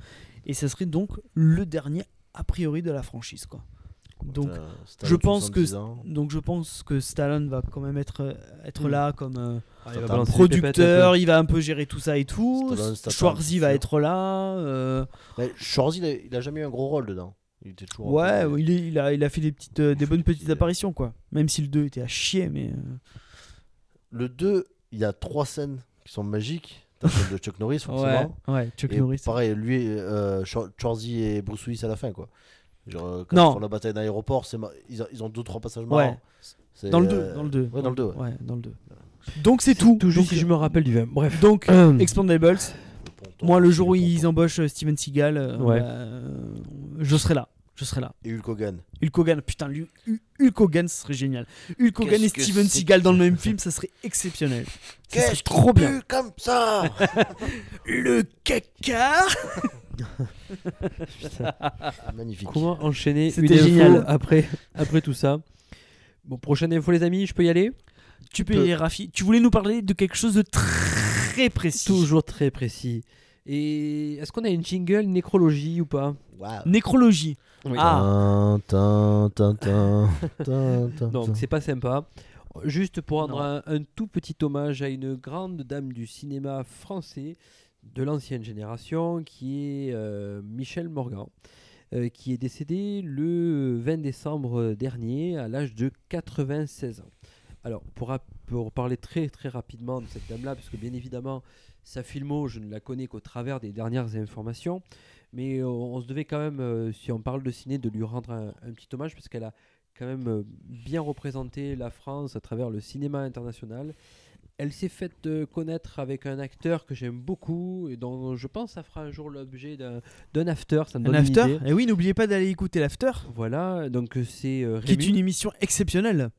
et ça serait donc le dernier a priori de la franchise, quoi. Donc, je pense que 70 ans. donc je pense que Stallone va quand même être euh, être Mm. là comme euh, Ah, il va producteur, pépettes il va un peu gérer tout ça et tout. Stallone, Schwarzy va être là. euh, Mais Schwarzy, il a, il a jamais eu un gros rôle dedans. Il était toujours. un ouais, peu- il, est- il a il a fait des petites euh, des bonnes petites apparitions quoi. Même si le 2 était à chier, mais euh, Le 2, il y a trois scènes qui sont magiques. T'as celle de Chuck Norris, ouais, forcément. ouais, Chuck Et Norris. pareil, lui, euh, Schwarzy et Bruce Willis à la fin, quoi. Genre, euh, quand Non. ils font la bataille d'aéroport, ils, ont- ils ont deux trois passages Ouais. marrants. C'est, Dans le 2, euh, dans le 2. Ouais, dans le 2. Ouais. Ouais, dans le 2. Donc c'est tout. Tout juste Donc, si je me rappelle du 20. Bref. donc Hum. Expandables. Moi, le jour où ils embauchent euh, Steven Seagal, euh, Ouais. bah, euh, je serai là. Je serai là. Et Hulk Hogan. Hulk Hogan, putain, lui- Hulk Hogan, ce serait génial. Hulk Hogan et Steven Seagal dans le même film, ça serait exceptionnel. Ça serait Qu'est-ce trop bien. comme ça Le caca Magnifique. Comment enchaîner une génial. après, après tout ça? Bon, prochaine info, les amis, je peux y aller? Tu peux y aller, Rafi. Tu voulais nous parler de quelque chose de très précis. Toujours très précis. Et est-ce qu'on a une jingle nécrologie ou pas? Nécrologie. Ah, tin, tin, tin, Donc c'est pas sympa. Juste pour rendre un, un tout petit hommage à une grande dame du cinéma français de l'ancienne génération qui est euh, Michel Morgan, euh, qui est décédée le 20 décembre dernier à l'âge de 96 ans. Alors pour, pour parler très très rapidement de cette dame-là, parce que bien évidemment sa filmo, je ne la connais qu'au travers des dernières informations, mais euh, on se devait quand même, euh, si on parle de ciné, de lui rendre un, un petit hommage, parce qu'elle a quand même euh, bien représenté la France à travers le cinéma international. Elle s'est faite connaître avec un acteur que j'aime beaucoup et dont je pense ça fera un jour l'objet d'un after. Ça me un une after. idée. Et oui, n'oubliez pas d'aller écouter l'after, Voilà, donc c'est euh, qui est une émission exceptionnelle.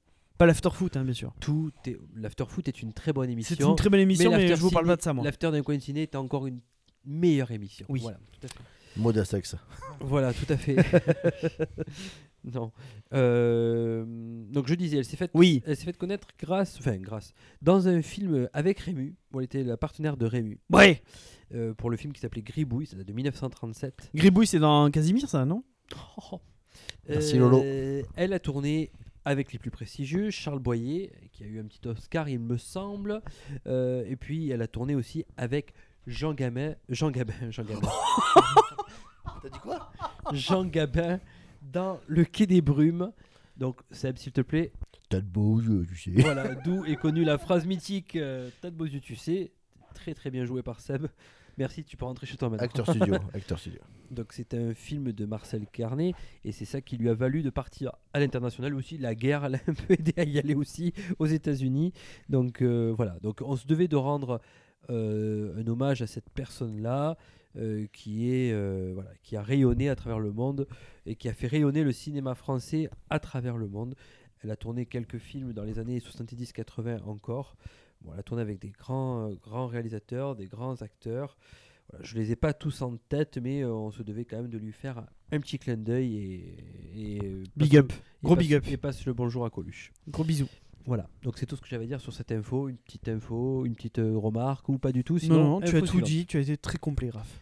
Pas l'after foot, hein, bien sûr. Tout est... L'after foot est une très bonne émission. C'est une très belle émission, mais, l'after je vous parle ciné- pas de ça, moi. L'after d'un coin de ciné est encore une meilleure émission. Oui. Voilà, tout à fait. Modeste avec ça. Voilà, tout à fait. non. Euh, donc je disais, elle s'est faite Oui. Elle s'est fait connaître grâce, enfin grâce, dans un film avec Rému. où elle était la partenaire de Rému Ouais. euh, pour le film qui s'appelait Gribouille, ça date de 1937. Gribouille, c'est dans Casimir, ça, non? Merci, Lolo. Euh, Elle a tourné avec les plus prestigieux, Charles Boyer, qui a eu un petit Oscar, il me semble. Euh, et puis elle a tourné aussi avec Jean Gabin, Jean Gabin, Jean Gabin, T'as dit quoi? Jean Gabin dans Le Quai des Brumes. Donc Seb, s'il te plaît, T'as de beaux yeux, tu sais. Voilà, d'où est connue la phrase mythique euh, T'as de beaux yeux, tu sais. Très très bien joué par Seb. Merci, tu peux rentrer chez toi maintenant. Acteur studio. Acteur studio. Donc c'est un film de Marcel Carnet et c'est ça qui lui a valu de partir à l'international aussi. La guerre l'a un peu aidé à y aller aussi aux États-Unis. Donc euh, voilà, donc on se devait de rendre euh, un hommage à cette personne-là euh, qui est euh, voilà, qui a rayonné à travers le monde et qui a fait rayonner le cinéma français à travers le monde. Elle a tourné quelques films dans les années 70-80 encore. Bon, elle a tourné avec des grands, euh, grands réalisateurs, des grands acteurs. Voilà, je les ai pas tous en tête, mais euh, on se devait quand même de lui faire un petit clin d'œil et, et, Big up. et Gros passe- big up. Et passe le bonjour à Coluche. Gros bisous. Voilà, donc c'est tout ce que j'avais à dire sur cette info. Une petite info, une petite euh, remarque ou pas du tout. Non, Sinon, non, tu as tout suivante. dit, tu as été très complet, Raph.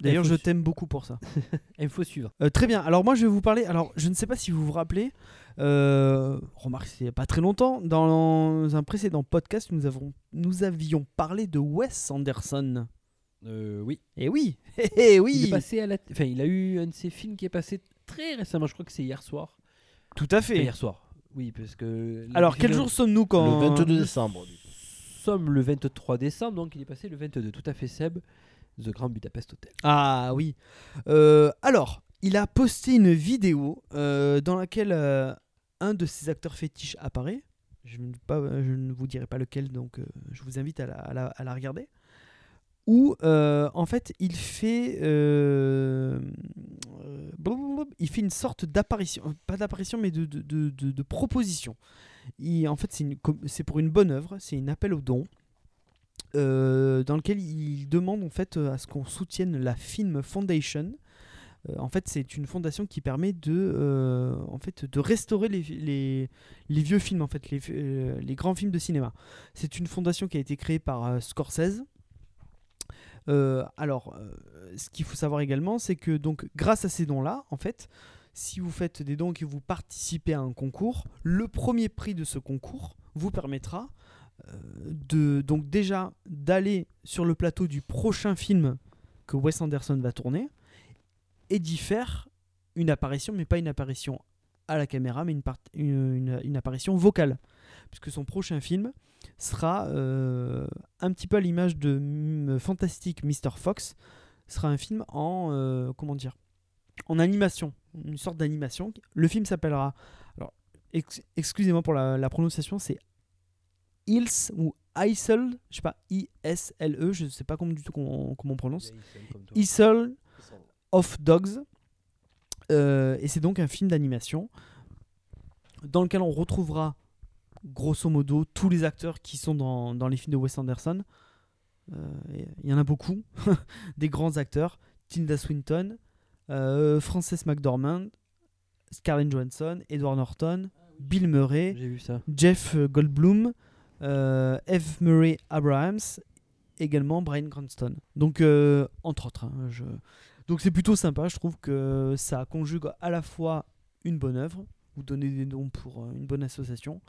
D'ailleurs, je t'aime beaucoup pour ça. Info suivante. Euh, très bien. Alors moi, je vais vous parler. Alors, je ne sais pas si vous vous rappelez. Euh, remarque, c'est il a pas très longtemps. Dans un précédent podcast, nous avons, nous avions parlé de Wes Anderson. Euh, oui. Et oui, Eh, eh, Il est oui, passé à la. Enfin, il a eu un de ses films qui est passé très récemment. Je crois que c'est hier soir. tout à Enfin, fait. hier soir. Oui, parce que. Alors, quel jour sommes-nous quand Le 22 décembre. du coup. Nous sommes le 23 décembre, donc il est passé le 22. Tout à fait, Seb. The Grand Budapest Hotel. Ah oui. Euh, alors, il a posté une vidéo euh, dans laquelle euh, un de ses acteurs fétiches apparaît. Je ne, pas, je ne vous dirai pas lequel, donc je vous invite à la, à la- à la regarder. Où, en fait, il fait, il fait une sorte d'apparition, pas d'apparition, mais de, de, de- de- de proposition. Il- en fait, c'est pour une bonne œuvre, c'est un appel au don. Euh, dans lequel il demande en fait euh, à ce qu'on soutienne la Film Foundation. Euh, en fait, c'est une fondation qui permet de, en fait, de restaurer les, les, les vieux films, en fait, les, les grands films de cinéma. C'est une fondation qui a été créée par Scorsese. Alors, ce qu'il faut savoir également, c'est que donc, grâce à ces dons-là, en fait, si vous faites des dons et que vous participez à un concours, le premier prix de ce concours vous permettra de donc déjà d'aller sur le plateau du prochain film que Wes Anderson va tourner et d'y faire une apparition, mais pas une apparition à la caméra, mais une, une, apparition vocale. Puisque son prochain film sera euh, un petit peu à l'image de mm, Fantastic Mr. Fox, sera un film en, euh, comment dire, en animation, une sorte d'animation. Le film s'appellera, alors ex- excusez-moi pour la prononciation, c'est Hills ou Isle, je sais pas, I-S-L-E, je sais pas comment du tout comment, comment on prononce. Isle of Dogs. Euh, et c'est donc un film d'animation dans lequel on retrouvera grosso modo tous les acteurs qui sont dans, dans les films de Wes Anderson. Euh, Il y en a beaucoup, des grands acteurs. Tilda Swinton, euh, Frances McDormand, Scarlett Johansson, Edward Norton, Bill Murray. Jeff Goldblum, F. Murray Abrahams, également Brian Cranston. Donc, euh, entre autres. hein, je... Donc, c'est plutôt sympa. Je trouve que ça conjugue à la fois une bonne œuvre, vous donnez des dons pour euh, une bonne association,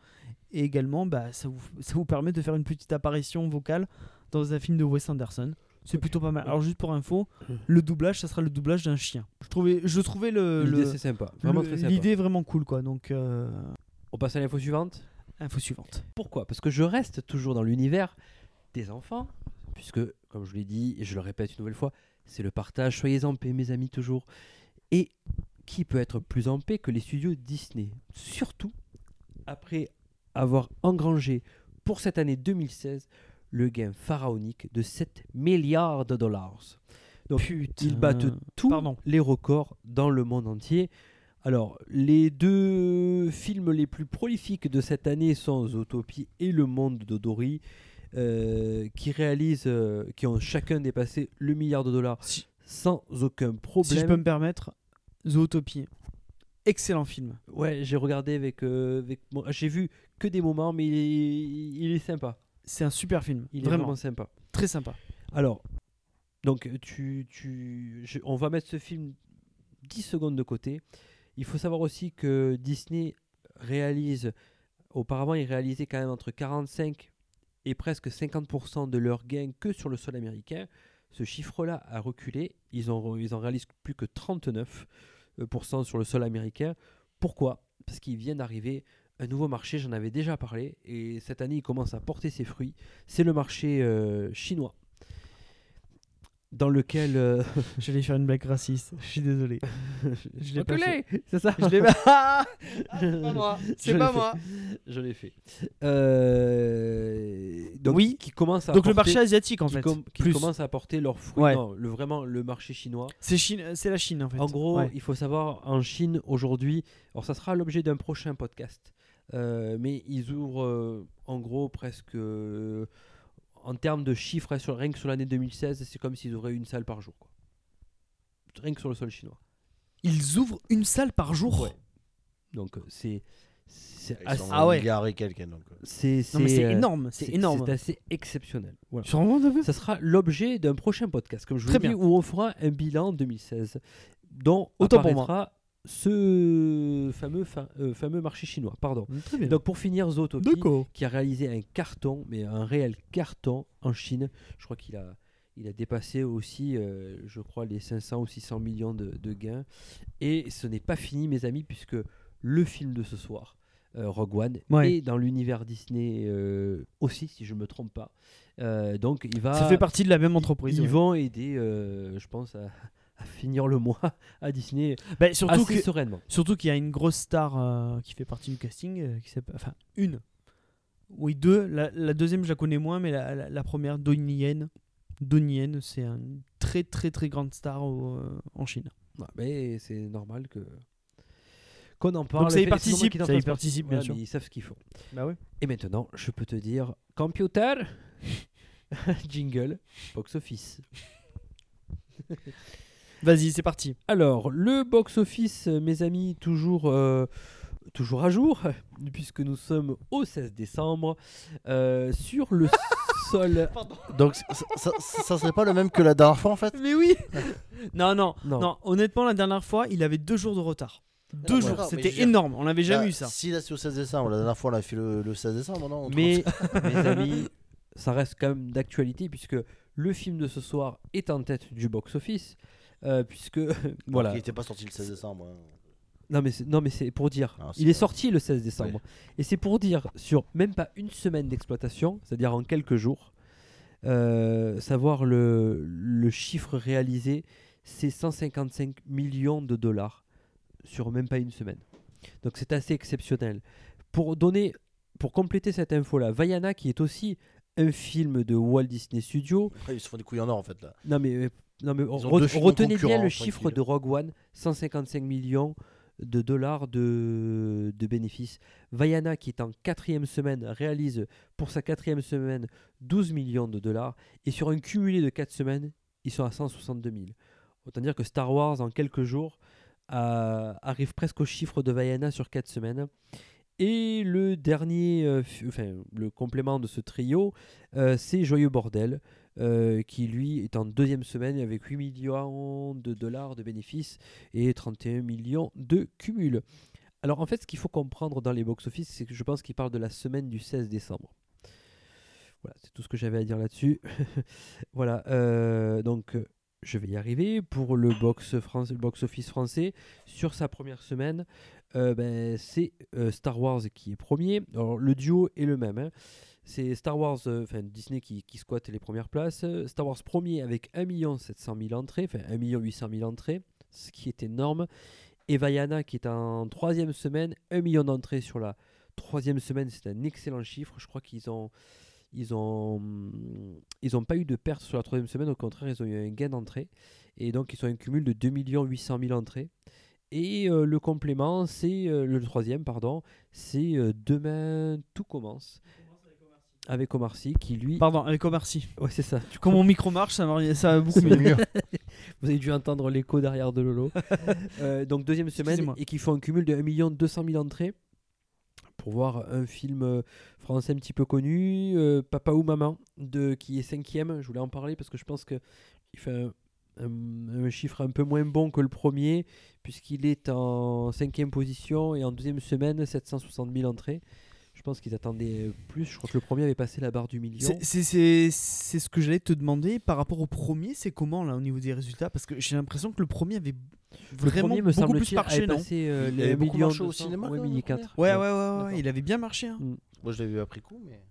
et également, bah, ça, vous, ça vous permet de faire une petite apparition vocale dans un film de Wes Anderson. C'est plutôt pas mal. Alors, juste pour info, le doublage, ça sera le doublage d'un chien. Je trouvais, je trouvais le, L'idée, c'est sympa. Vraiment le- très sympa. l'idée vraiment cool, quoi. Donc, euh, On passe à l'info suivante? Info suivante. Pourquoi? Parce que je reste toujours dans l'univers des enfants, puisque, comme je l'ai dit, et je le répète une nouvelle fois, c'est le partage. Soyez en paix, mes amis, toujours. Et qui peut être plus en paix que les studios Disney? Surtout après avoir engrangé pour cette année 2016 le gain pharaonique de 7 milliards de dollars. Donc, Putain. ils battent tous Pardon. les records dans le monde entier. Alors, les deux films les plus prolifiques de cette année sont Zootopie et Le Monde de Dory, euh, qui réalisent, euh, qui ont chacun dépassé le milliard de dollars Si- sans aucun problème. Si je peux me permettre, Zootopie. Excellent film. Ouais, j'ai regardé avec, euh, avec j'ai vu que des moments, mais il est, il est sympa. C'est un super film. Il est vraiment. vraiment sympa. Très sympa. Alors, donc tu, tu, je- on va mettre ce film 10 secondes de côté. Il faut savoir aussi que Disney réalise, auparavant, ils réalisaient quand même entre 45 et presque 50% de leurs gains que sur le sol américain. Ce chiffre-là a reculé. Ils ils en réalisent plus que 39% sur le sol américain. Pourquoi? Parce qu'il vient d'arriver un nouveau marché, j'en avais déjà parlé, et cette année il commence à porter ses fruits. C'est le marché euh, chinois, dans lequel... euh, J'allais faire une blague raciste. Je suis désolé. Je l'ai pas Enculé C'est ça Je l'ai pas. Ah, c'est pas moi. Je C'est l'ai pas fait. moi. Je l'ai fait. Euh, donc, Oui. qui commence à Donc le marché asiatique en qui, fait. com- qui commence à apporter leurs fruits. Ouais. Non, le, vraiment le marché chinois. C'est Chine, la Chine en fait. En gros, Ouais. il faut savoir, en Chine aujourd'hui, alors ça sera l'objet d'un prochain podcast, euh, mais ils ouvrent euh, en gros presque, euh, en termes de chiffres, hein, sur, rien que sur l'année 2016, c'est comme s'ils ouvraient une salle par jour. quoi. Rien que sur le sol chinois. ils ouvrent une salle par jour. Ouais. Donc euh, c'est... assez- Ah ouais. quelques. Donc, euh. c'est Non mais c'est euh, énorme. C'est énorme. C'est assez exceptionnel. Voilà. Ça sera l'objet d'un prochain podcast, comme je vous l'ai dit, où on fera un bilan 2016, dont Autant pour moi. apparaîtra ce fameux, fa- euh, fameux marché chinois. Pardon. Bien. Donc pour finir, Zootopie, qui a réalisé un carton, mais un réel carton en Chine. Je crois qu'il a, il a dépassé aussi, euh, je crois, les 500 ou 600 millions de, de gains. Et ce n'est pas fini, mes amis, puisque le film de ce soir, euh, Rogue One, Ouais. est dans l'univers Disney aussi, si je ne me trompe pas. Donc il va... Ça fait partie de la même entreprise. Ils ouais. vont aider, je pense, à finir le mois à Disney Bah, surtout assez que sereinement. Surtout qu'il y a une grosse star euh, qui fait partie du casting, euh, qui enfin une, oui deux. La, la deuxième je la connais moins, mais la, la- la première Donnie Yen, Donnie Yen, c'est une très très très grande star au- euh, en Chine. Ouais, mais c'est normal que qu'on en parle. ça y participe, en ça y participe, bien sûr. ils savent ce qu'ils font. Bah oui. Et maintenant, je peux te dire, computer, jingle, box office. Vas-y, c'est parti. Alors, le box office, euh, mes amis, toujours. euh, Toujours à jour, puisque nous sommes au 16 décembre, euh, sur le sol. Donc ça, ça, ça serait pas le même que la dernière fois en fait? Mais oui. non, non, Non. non, Honnêtement, la dernière fois, il avait deux jours de retard. Deux ouais. jours, c'était énorme. On n'avait jamais eu ça. Si là c'est au 16 décembre, la dernière fois on a fait le, le 16 décembre, non on Mais, mes amis, ça reste quand même d'actualité, puisque le film de ce soir est en tête du box office. euh, puisque voilà Il était pas sorti le 16 décembre. hein. Non mais c'est, non mais c'est pour dire. Ah, il est vrai. sorti le 16 décembre. Et c'est pour dire sur même pas une semaine d'exploitation, c'est-à-dire en quelques jours, euh, savoir le, le chiffre réalisé, c'est 155 millions de dollars sur même pas une semaine. Donc c'est assez exceptionnel. Pour donner, pour compléter cette info-là, Vaiana qui est aussi un film de Walt Disney Studios, Après, ils se font des couilles en or en fait là. non mais, euh, non mais re- retenez bien le chiffre de Rogue One, 155 millions de dollars de, de bénéfices. Vaiana, qui est en quatrième semaine, réalise pour sa quatrième semaine 12 millions de dollars. Et sur un cumulé de 4 semaines, ils sont à 162 000. Autant dire que Star Wars, en quelques jours, arrive presque au chiffre de Vaiana sur 4 semaines. Et le dernier, euh, fi- enfin, le complément de ce trio, euh, c'est Joyeux Bordel, euh, qui lui est en deuxième semaine avec 8 millions de dollars de bénéfices et 31 millions de cumul. Alors en fait, ce qu'il faut comprendre dans les box-office, c'est que je pense qu'il parle de la semaine du 16 décembre. Voilà, c'est tout ce que j'avais à dire là-dessus. voilà, euh, donc euh, je vais y arriver. Pour le box France, le box-office français, sur sa première semaine, euh, ben, c'est euh, Star Wars qui est premier. Alors le duo est le même. hein. C'est Star Wars, euh, enfin Disney qui, squatte les premières places. Star Wars premier avec 1 700 000 entrées, enfin 1 800 000 entrées, ce qui est énorme. Et Vaiana qui est en troisième semaine, 1 million d'entrées sur la troisième semaine, c'est un excellent chiffre. Je crois qu'ils ont, ils ont, ils ont pas eu de perte sur la troisième semaine. Au contraire, ils ont eu un gain d'entrée. Et donc, ils sont un cumul de 2 800 000 entrées. Et euh, le complément, c'est euh, le troisième, pardon, c'est euh, demain tout commence avec Omar Sy qui lui, Pardon, avec Omar Sy. ouais c'est ça. Quand mon micro marche, ça va, ça va beaucoup mieux. Vous avez dû entendre l'écho derrière de Lolo. Donc deuxième semaine et qui font un cumul de 1 200 000 entrées pour voir un film euh, français un petit peu connu, euh, Papa ou Maman, qui est cinquième. Je voulais en parler parce que je pense que il fait un chiffre un peu moins bon que le premier puisqu'il est en cinquième position et en deuxième semaine 760 000 entrées. Je pense qu'ils attendaient plus. Je crois que le premier avait passé la barre du million. C'est- ce que j'allais te demander par rapport au premier, c'est comment là au niveau des résultats? Parce que j'ai l'impression que le premier avait Le vraiment premier, me beaucoup plus marché, avait non? passé euh, Il avait 1 beaucoup million marché au 200, cinéma, ouais, le mini premier 4. Ouais, ouais, ouais, il avait bien marché. hein. Moi, je l'ai vu après coup, mais.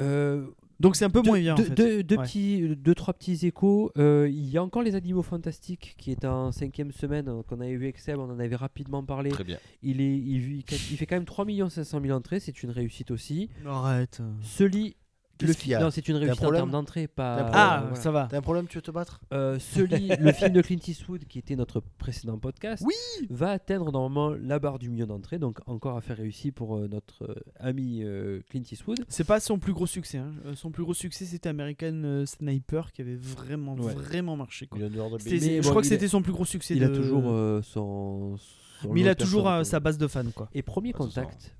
Euh, Donc c'est un peu moins bien. en deux- fait. deux- deux Ouais. petits, deux, trois petits échos. Euh, il y a encore les Animaux Fantastiques qui est en cinquième semaine, euh, qu'on avait vu avec Seb, on en avait rapidement parlé. Très bien. Il, est, il, il- il fait quand même 3 500 000 entrées, c'est une réussite aussi. Arrête. Celui. Le Qu'est-ce qu'il y a non, c'est une un réussite en problème termes d'entrée, pas. T'as un Ah, voilà. ça va. T'as un problème, tu veux te battre? Euh, celui, le film de Clint Eastwood, qui était notre précédent podcast, Oui va atteindre normalement la barre du million d'entrées. Donc, encore affaire réussie pour euh, notre euh, ami euh, Clint Eastwood. C'est pas son plus gros succès. hein. Euh, Son plus gros succès, c'était American euh, Sniper qui avait vraiment, Ouais. vraiment marché. quoi. Million de C'était- baiser. Mais je bon, crois que il a- c'était son plus gros succès. Il a de- toujours euh, son. son Mais il lot a de toujours personnes, euh, quoi. sa base de fans, quoi. Et premier Ah, ça. contact,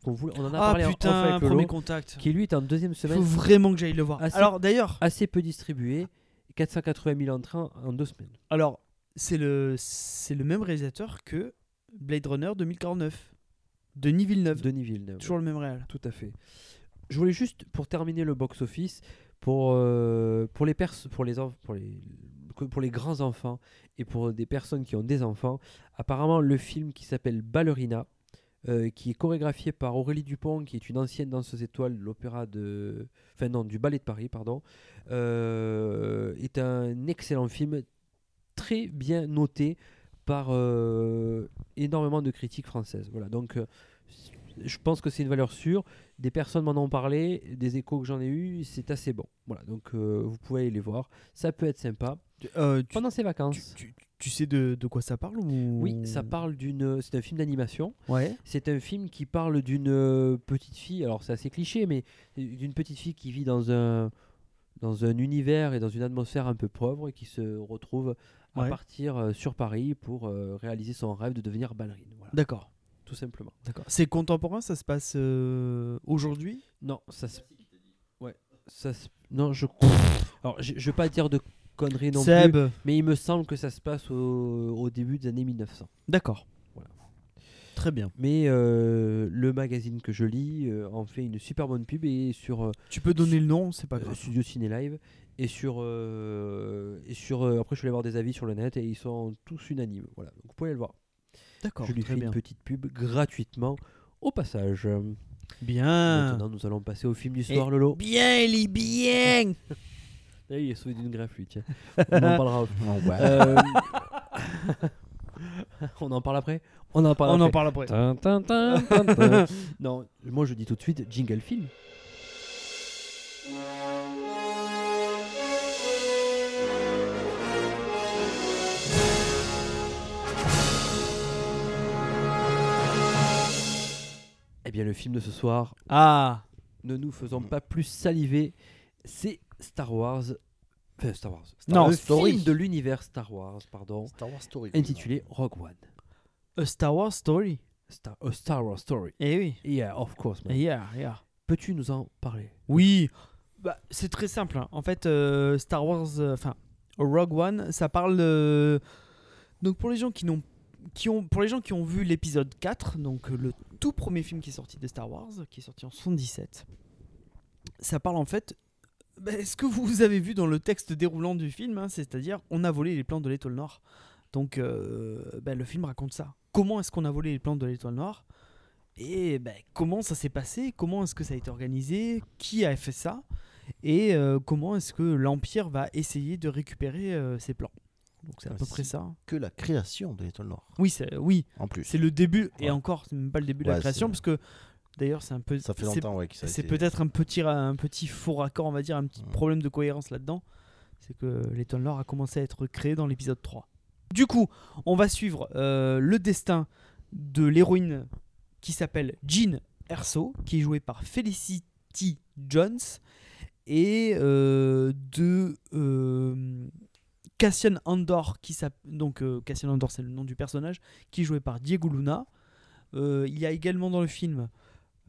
qu'on voulait- on en a Ah parlé en off putain, avec Lolo, premier contact. qui lui est en deuxième Il semaine, faut vraiment que j'aille le voir. Assez- Alors d'ailleurs, assez peu distribué, 480 000 entrées en, en deux semaines. alors c'est le c'est le même réalisateur que Blade Runner 2049, Denis Villeneuve. Denis Villeneuve. Toujours le même réal. Tout à fait. Je voulais juste, pour terminer le box-office, pour, euh, pour, les pers- pour, les pour, les, pour les grands enfants et pour des personnes qui ont des enfants, apparemment le film qui s'appelle Ballerina, euh, qui est chorégraphié par Aurélie Dupont, qui est une ancienne danseuse étoile de l'opéra de... Enfin non, du ballet de Paris, pardon, euh, est un excellent film, très bien noté par euh, énormément de critiques françaises. Voilà, donc je pense que c'est une valeur sûre. Des personnes m'en ont parlé, des échos que j'en ai eu, c'est assez bon. Voilà, donc vous pouvez aller les voir. Ça peut être sympa tu, pendant ces tu, vacances. tu- tu sais de, de quoi ça parle ou... Oui, ça parle d'une. C'est un film d'animation. Ouais. C'est un film qui parle d'une euh, petite fille. Alors c'est assez cliché, mais d'une petite fille qui vit dans un dans un univers et dans une atmosphère un peu pauvre et qui se retrouve à Ouais. partir euh, sur Paris pour euh, réaliser son rêve de devenir ballerine. Voilà, D'accord. tout simplement. D'accord. C'est contemporain, ça se passe euh, aujourd'hui? Non, ça se. Ouais, ça se- Non, je. Alors, je, je vais pas dire de conneries non plus, Seb. mais il me semble que ça se passe au, au début des années 1900. D'accord. Voilà. Très bien. Mais euh, le magazine que je lis euh, en fait une super bonne pub et sur euh, Tu peux donner le nom, c'est pas euh, grave. Studio Ciné Live et sur euh, et sur euh, après je suis allé voir des avis sur le net et ils sont tous unanimes. Voilà, donc vous pouvez aller le voir. D'accord. je lui très fais bien. une petite pub gratuitement au passage. Bien. Maintenant, nous allons passer au film du soir, Lolo. Bien, les bien. Eh, il est sauvé d'une greffe, lui, tiens. On en parlera. Oh, Euh, on en parle après On en parle On après. en parle après. Tin, tin, tin, tin, tin. non, moi je dis tout de suite jingle film. Eh bien, le film de ce soir, Ah. ne nous faisons pas plus saliver, c'est Star Wars Enfin, Star Wars. Non, un Story. film de l'univers Star Wars, pardon, Star Wars Story. intitulé Rogue One. A Star Wars Story. Star, a Star Wars Story. Eh oui. Yeah, of course. man. Yeah, yeah. Peux-tu nous en parler? Oui, bah, c'est très simple. hein. En fait, euh, Star Wars, euh, enfin Rogue One, ça parle. euh, donc pour les gens qui n'ont, qui ont, pour les gens qui ont vu l'épisode 4, donc euh, le tout premier film qui est sorti de Star Wars, qui est sorti en 77, ça parle en fait. Bah, ce que vous avez vu dans le texte déroulant du film, hein, c'est-à-dire on a volé les plans de l'étoile noire. Donc euh, bah, le film raconte ça. Comment est-ce qu'on a volé les plans de l'étoile noire et ben, comment ça s'est passé, comment est-ce que ça a été organisé, qui a fait ça, et euh, comment est-ce que l'Empire va essayer de récupérer euh, ses plans? Donc c'est à peu près ça. Que la création de l'étoile noire. Oui, c'est oui, En plus. c'est le début, et encore, c'est même pas le début de la création, parce que d'ailleurs c'est un peu... Ça fait c'est- longtemps ouais, C'est été- peut-être un petit, ra- un petit faux raccord, on va dire, un petit Ouais. problème de cohérence là-dedans. C'est que l'étoile noire a commencé à être créé dans l'épisode 3. Du coup, on va suivre euh, le destin de l'héroïne qui s'appelle Jean Erso, qui est jouée par Felicity Jones, et euh, de euh, Cassian Andor, qui donc Cassian Andor c'est le nom du personnage, qui est joué par Diego Luna. Il y a également dans le film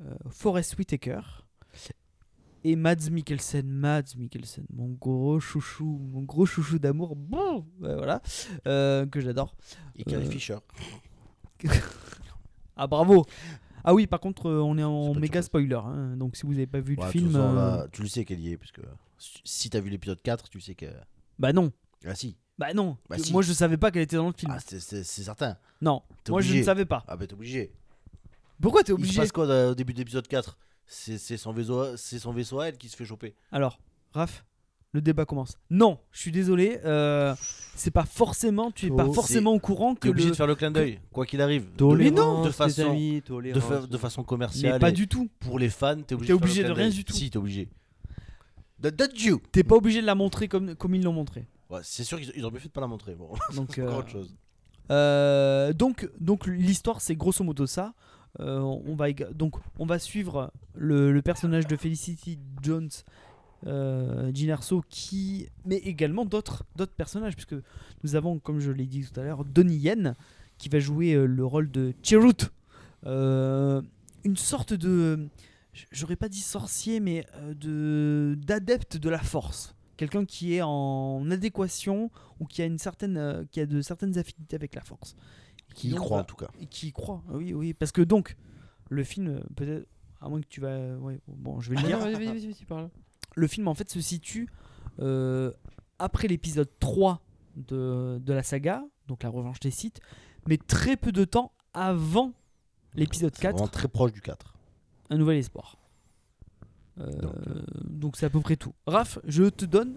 euh, Forrest Whitaker et Mads Mikkelsen. Mads Mikkelsen, mon gros chouchou, mon gros chouchou d'amour, bon, ouais, voilà, euh, que j'adore. Et Carrie euh, Fisher. Ah bravo. Ah oui, par contre, on est en méga spoiler, hein, donc si vous n'avez pas vu Ouais, le film, euh, là, tu le sais qu'elle y est, parce que si t'as vu l'épisode 4, tu sais que. bah non, Ah si. bah non. Bah si. Moi, je savais pas qu'elle était dans le film. Ah, c'est- certain. non, moi je ne savais pas. Ah bah t'es obligé. Pourquoi t'es Il se obligé passe quoi euh, au début de l'épisode 4 C'est son, vaisseau- c'est son vaisseau à elle qui se fait choper. Alors, Raph, le débat commence. Non, je suis désolé, euh, c'est pas forcément, tu es pas Oh, forcément au courant que T'es obligé le... de faire le clin d'œil, quoi qu'il arrive. De- Tolérance, de façon, amis, de, tolérance. fa- de façon commerciale. Mais pas du tout. Pour les fans, t'es obligé, de, faire obligé le de rien du tout. Si, t'es obligé. T'es pas obligé de la montrer comme, comme ils l'ont montré. Ouais, c'est sûr qu'ils ils ont bien fait de pas la montrer. Bon, Donc, euh, autre chose. Euh, donc, donc l'histoire, c'est grosso modo ça. Euh, on va donc on va suivre le, personnage de Felicity Jones, euh, Jean Erso, qui, mais également d'autres d'autres personnages, puisque nous avons, comme je l'ai dit tout à l'heure, Donnie Yen qui va jouer euh, le rôle de Chirrut, Euh, une sorte de, j'aurais pas dit sorcier, mais de d'adepte de la force, quelqu'un qui est en adéquation ou qui a une certaine, qui a de certaines affinités avec la force. Qui y donc croit va- en tout cas. qui y croit. Oui, oui, parce que donc le film, euh, peut-être, à moins que tu vas, ouais, bon, je vais le Ah dire. non, vas-y, vas-y, vas-y, parle. le film en fait se situe euh, après l'épisode 3 de, de la saga, donc la revanche des Sith, mais très peu de temps avant l'épisode C'est 4, vraiment très proche du 4. un nouvel espoir. Euh, Donc, euh, donc c'est à peu près tout. Raph, je te donne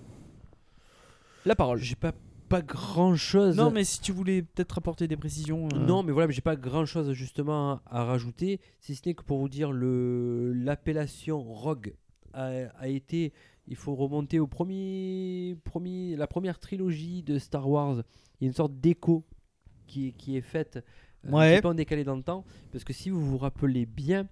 la parole. J'ai pas, pas grand chose. Non, mais si tu voulais peut-être apporter des précisions. euh, Non, mais voilà, mais j'ai pas grand chose justement à rajouter, si ce n'est que pour vous dire le l'appellation Rogue a, a été, il faut remonter au premier, premier, la première trilogie de Star Wars. Il y a une sorte d'écho qui, est- qui est faite, euh, un Ouais. petit peu en décalé dans le temps, parce que si vous vous rappelez bien.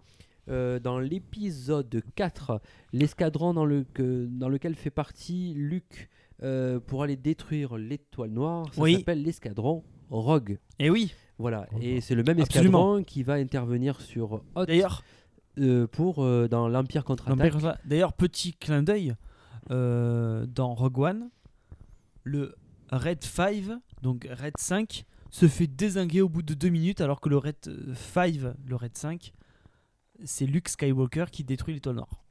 euh, dans l'épisode 4, l'escadron dans, le, que- dans lequel fait partie Luke euh, pour aller détruire l'étoile noire, ça Oui. s'appelle l'escadron Rogue. Et oui, Voilà, et c'est le même Absolument. escadron qui va intervenir sur Hoth d'ailleurs, euh, pour euh, dans l'Empire contre-attaque. L'Empire- D'ailleurs, petit clin d'œil, euh, dans Rogue One, le Red 5, donc Red 5, se fait désinguer au bout de deux minutes, alors que le Red 5, le Red 5, c'est Luke Skywalker qui détruit l'étoile noire.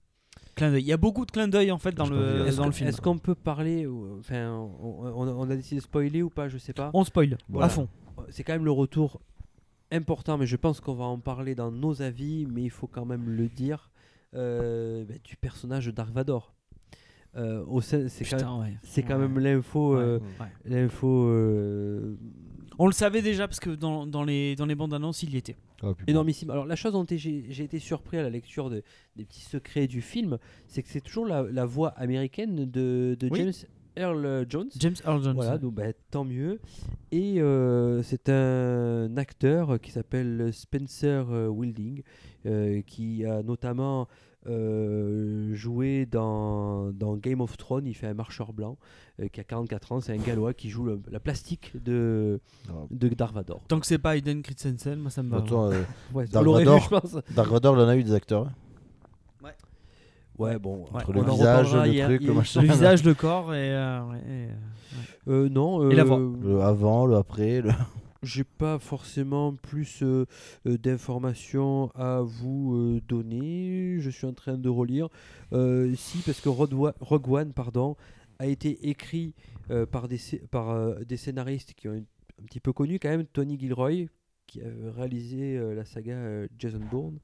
Clin d'œil. Il y a beaucoup de clins d'œil en fait dans Je le, dans le film. Est-ce qu'on peut parler, enfin, on, a décidé de spoiler ou pas, je sais pas. On spoil Voilà. à fond. C'est quand même le retour important, mais je pense qu'on va en parler dans nos avis, mais il faut quand même le dire, euh, bah, du personnage de Dark Vador. Euh, c'est quand, même- ouais. Ouais. l'info, euh, ouais. l'info On le savait déjà parce que dans, dans les, dans les bandes annonces, il y était. Énormissime. Alors la chose dont j'ai été surpris à la lecture de- des petits secrets du film, c'est que c'est toujours la, la voix américaine de, de Oui. James Earl Jones. James Earl Jones. Voilà, donc bah, tant mieux. Et euh, c'est un acteur qui s'appelle Spencer euh, Wilding, euh, qui a notamment euh, joué dans, dans Game of Thrones. Il fait un marcheur blanc euh, qui a 44 ans. C'est un gallois qui joue le- la plastique de, Ah. de Dark Vador. Tant que c'est pas Aiden Christensen, moi ça me va. Attends, euh, Ouais, l'aurait vu, Vador. je pense. Dark Vador, il en a eu des acteurs. hein. Ouais, bon. Ouais. Entre on le visage, le truc, le machin. Le visage, le corps et. euh, ouais, et, euh, Euh, non. Et la voix. Le avant, le après. Le... J'ai pas forcément plus euh, euh, d'informations à vous euh, donner. Je suis en train de relire. Si, parce que Rogue One pardon, a été écrit par, des, scénaristes qui ont un, petit peu connus quand même. Tony Gilroy, qui a réalisé la saga Jason Bourne,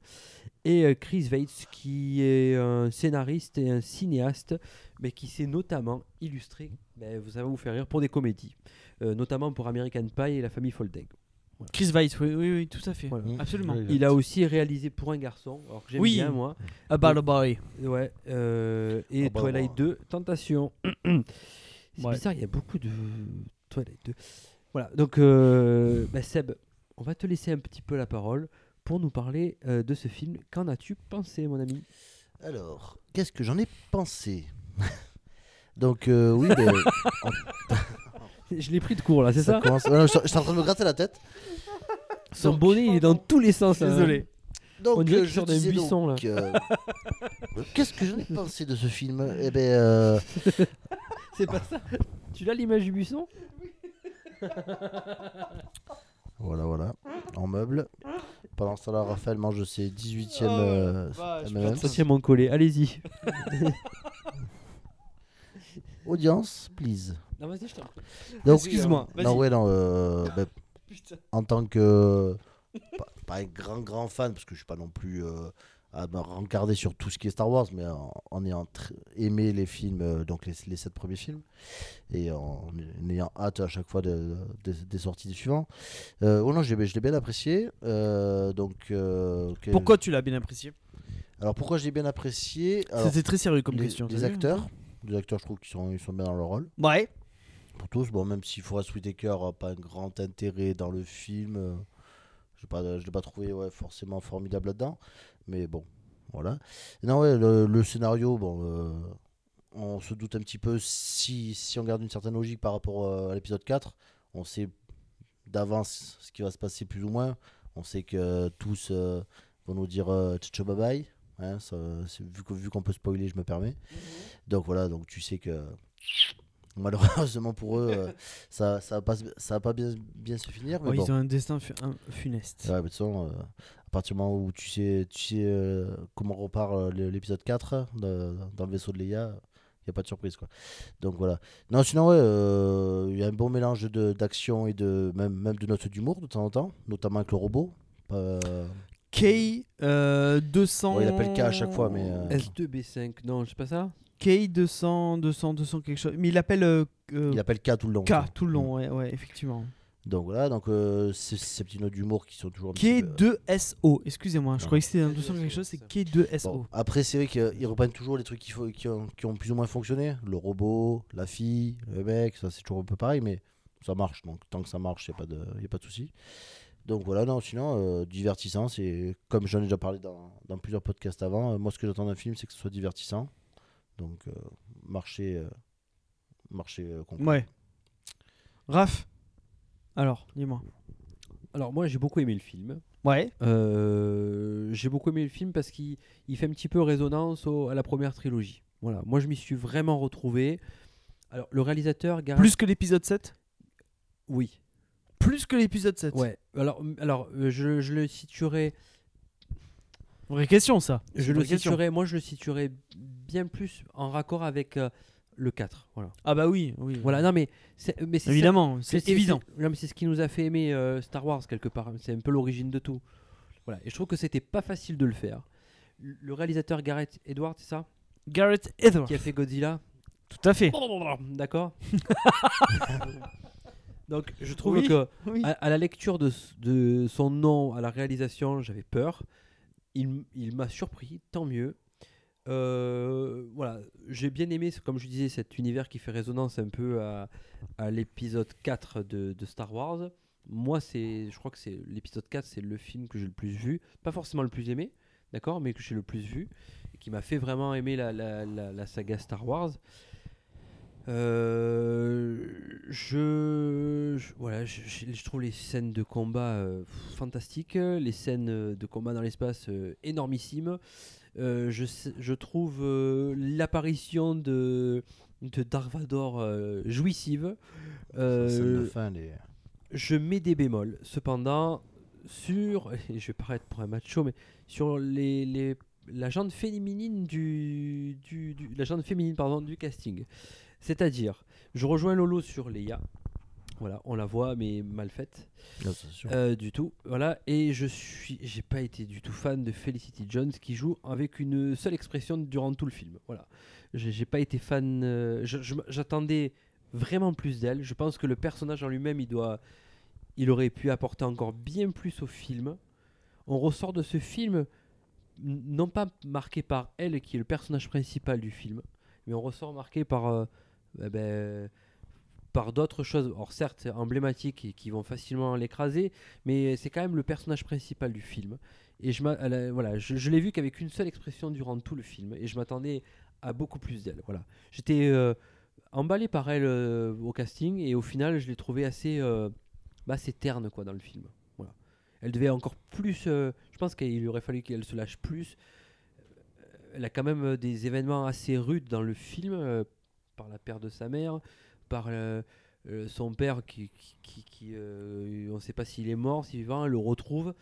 et Chris Weitz, qui est un scénariste et un cinéaste, mais qui s'est notamment illustré, ben, ça va vous faire rire, pour des comédies, notamment pour American Pie et La Famille Foldeg. Chris Weitz, oui, oui, oui, tout à fait. Voilà. Absolument. Il a aussi réalisé pour un garçon, alors que j'aime Oui. bien moi. About a Boy. Ouais, euh, et Twilight bah. 2, Tentation. C'est Ouais. bizarre, il y a beaucoup de Twilight 2. Voilà, donc euh, bah, Seb, on va te laisser un petit peu la parole pour nous parler euh, de ce film. Qu'en as-tu pensé, mon ami? Alors, qu'est-ce que j'en ai pensé? Donc, euh, oui, ben, Je l'ai pris de court là, c'est ça, commence- Ouais, non, je je suis en train de me gratter la tête. Son Donc, bonnet, il est dans tous les sens. hein. Désolé. Donc, On dirait euh, qu'il je sort d'un disais buisson, donc, euh, Qu'est-ce que j'en ai pensé de ce film? Eh ben, euh, C'est pas ça Tu l'as l'image du buisson? Voilà, voilà, en meuble. Pendant ce temps-là, Raphaël mange ses 18e euh, M&M's. Tient mon collet, allez-y. Audience, please. Non, vas-y, je t'en prie. Donc, Excuse-moi, euh, Non, vas-y. ouais, non. euh, ben, en tant que. Pas, pas un grand, grand fan, parce que je suis pas non plus euh, à me rencarder sur tout ce qui est Star Wars, mais en, en ayant tr- aimé les films, euh, donc les, les sept premiers films, et en, en ayant hâte à chaque fois de- de- des sorties des suivants. Euh, oh non, j'ai- je l'ai bien apprécié. euh, donc, euh, que- Pourquoi tu l'as bien apprécié? Alors, pourquoi j'ai bien apprécié? Alors, C'était très sérieux comme les, question. les t'as vu acteurs. Les acteurs, je trouve qu'ils sont, ils sont bien dans leur rôle Ouais. pour tous. Bon, même si Forest Whitaker n'a pas un grand intérêt dans le film, euh, pas, je ne l'ai pas trouvé ouais, forcément formidable là-dedans. Mais bon, voilà. Non, ouais, le, le scénario, bon, euh, on se doute un petit peu si, si on garde une certaine logique par rapport euh, à l'épisode 4. On sait d'avance ce qui va se passer plus ou moins. On sait que tous vont nous dire ciao bye bye. Hein, ça, vu qu'on peut spoiler, je me permets. Donc voilà, donc tu sais que malheureusement pour eux, euh, ça ça va pas, ça va pas bien, bien se finir. Mais Ouais, bon. Ils ont un destin fu- un- funeste. Ouais, mais de toute façon, euh, à partir du moment où tu sais, tu sais euh, comment repart euh, l'épisode 4 de- dans le vaisseau de Leia, il n'y a pas de surprise. Quoi. Donc voilà. Non, sinon, ouais, euh, il y a un bon mélange de- d'action et de même, même de notes d'humour de temps en temps, notamment avec le robot. Euh, K euh, 200. Ouais, il appelle K à chaque fois, mais, euh, S2B5, non, c'est pas ça? K 200, 200, 200 quelque chose. Mais il appelle euh, il appelle K tout le long. K quoi. tout le long, ouais, ouais, effectivement. Donc voilà, donc euh, ces, ces petits notes d'humour qui sont toujours un petit peu- K2SO, excusez-moi, je croyais que c'était un 200 quelque chose, c'est K2SO. Bon, après, c'est vrai qu'ils reprennent toujours les trucs qui, faut- qui, ont, qui ont plus ou moins fonctionné. Le robot, la fille, le mec, ça c'est toujours un peu pareil, mais ça marche. Donc tant que ça marche, il n'y a pas de, y a pas de souci. Donc voilà, non, sinon, euh, divertissant, c'est comme j'en ai déjà parlé dans, dans plusieurs podcasts avant, euh, moi ce que j'attends d'un film, c'est que ce soit divertissant. Donc, euh, marché, euh, marché euh, complet. Ouais. Raph, alors, dis-moi. Alors moi j'ai beaucoup aimé le film. Ouais. Euh, j'ai beaucoup aimé le film parce qu'il il fait un petit peu résonance au- à la première trilogie. Voilà, moi je m'y suis vraiment retrouvé. Alors le réalisateur Gareth- Plus que l'épisode 7 oui. Plus que l'épisode 7 Ouais. Alors alors euh, je, je le situerai Vraie question, ça. Je le question. situerai moi je le situerai bien plus en raccord avec euh, le 4. Voilà. Ah bah oui, oui. Voilà, non mais Évidemment, c'est évident. c'est- non, mais c'est ce qui nous a fait aimer euh, Star Wars quelque part. C'est un peu l'origine de tout. Voilà. Et je trouve que c'était pas facile de le faire. Le réalisateur Gareth Edwards, c'est ça? Garrett Edwards. Qui a fait Godzilla Tout à fait. D'accord Donc je trouve Oui, que oui. à, à la lecture de, son nom à la réalisation, j'avais peur. Il, il m'a surpris, tant mieux. Euh, voilà, j'ai bien aimé, comme je disais, cet univers qui fait résonance un peu à, à l'épisode 4 de, de Star Wars. Moi, c'est, je crois que c'est l'épisode 4, c'est le film que j'ai le plus vu. Pas forcément le plus aimé, d'accord, mais que j'ai le plus vu. Et qui m'a fait vraiment aimer la, la- la- la saga Star Wars. Euh, je, je- voilà, je, trouve les scènes de combat euh, fantastiques, les scènes euh, de combat dans l'espace euh, énormissimes. Euh, je, trouve euh, l'apparition de, de Dark Vador euh, jouissive. Scène de Euh, fin, les- je mets des bémols. Cependant, sur, et je vais paraître pour un macho, mais sur les, les, la jante féminine du, du, du- la féminine pardon, du casting. C'est-à-dire, je rejoins Lolo sur Leia. Voilà, on la voit, mais mal faite. Non, c'est sûr. Euh, du tout. Voilà, et je suis, j'ai pas été du tout fan de Felicity Jones qui joue avec une seule expression durant tout le film. Voilà, j'ai j'ai pas été fan. euh, je- je- J'attendais vraiment plus d'elle. Je pense que le personnage en lui-même, il doit, il aurait pu apporter encore bien plus au film. On ressort de ce film n- non pas marqué par elle qui est le personnage principal du film, mais on ressort marqué par euh, eh ben, par d'autres choses, alors certes emblématiques et qui vont facilement l'écraser, mais c'est quand même le personnage principal du film. Et je, m'a- elle a- voilà, je, l'ai vu qu'avec une seule expression durant tout le film, et je m'attendais à beaucoup plus d'elle. Voilà. J'étais euh, emballé par elle euh, au casting, et au final, je l'ai trouvée assez, euh, assez terne quoi, dans le film. Voilà. Elle devait encore plus. euh, je pense qu'il aurait fallu qu'elle se lâche plus. Elle a quand même euh, des événements assez rudes dans le film, euh, par la perte de sa mère, par son père qui, euh, on ne sait pas s'il est mort, s'il est vivant, elle le retrouve.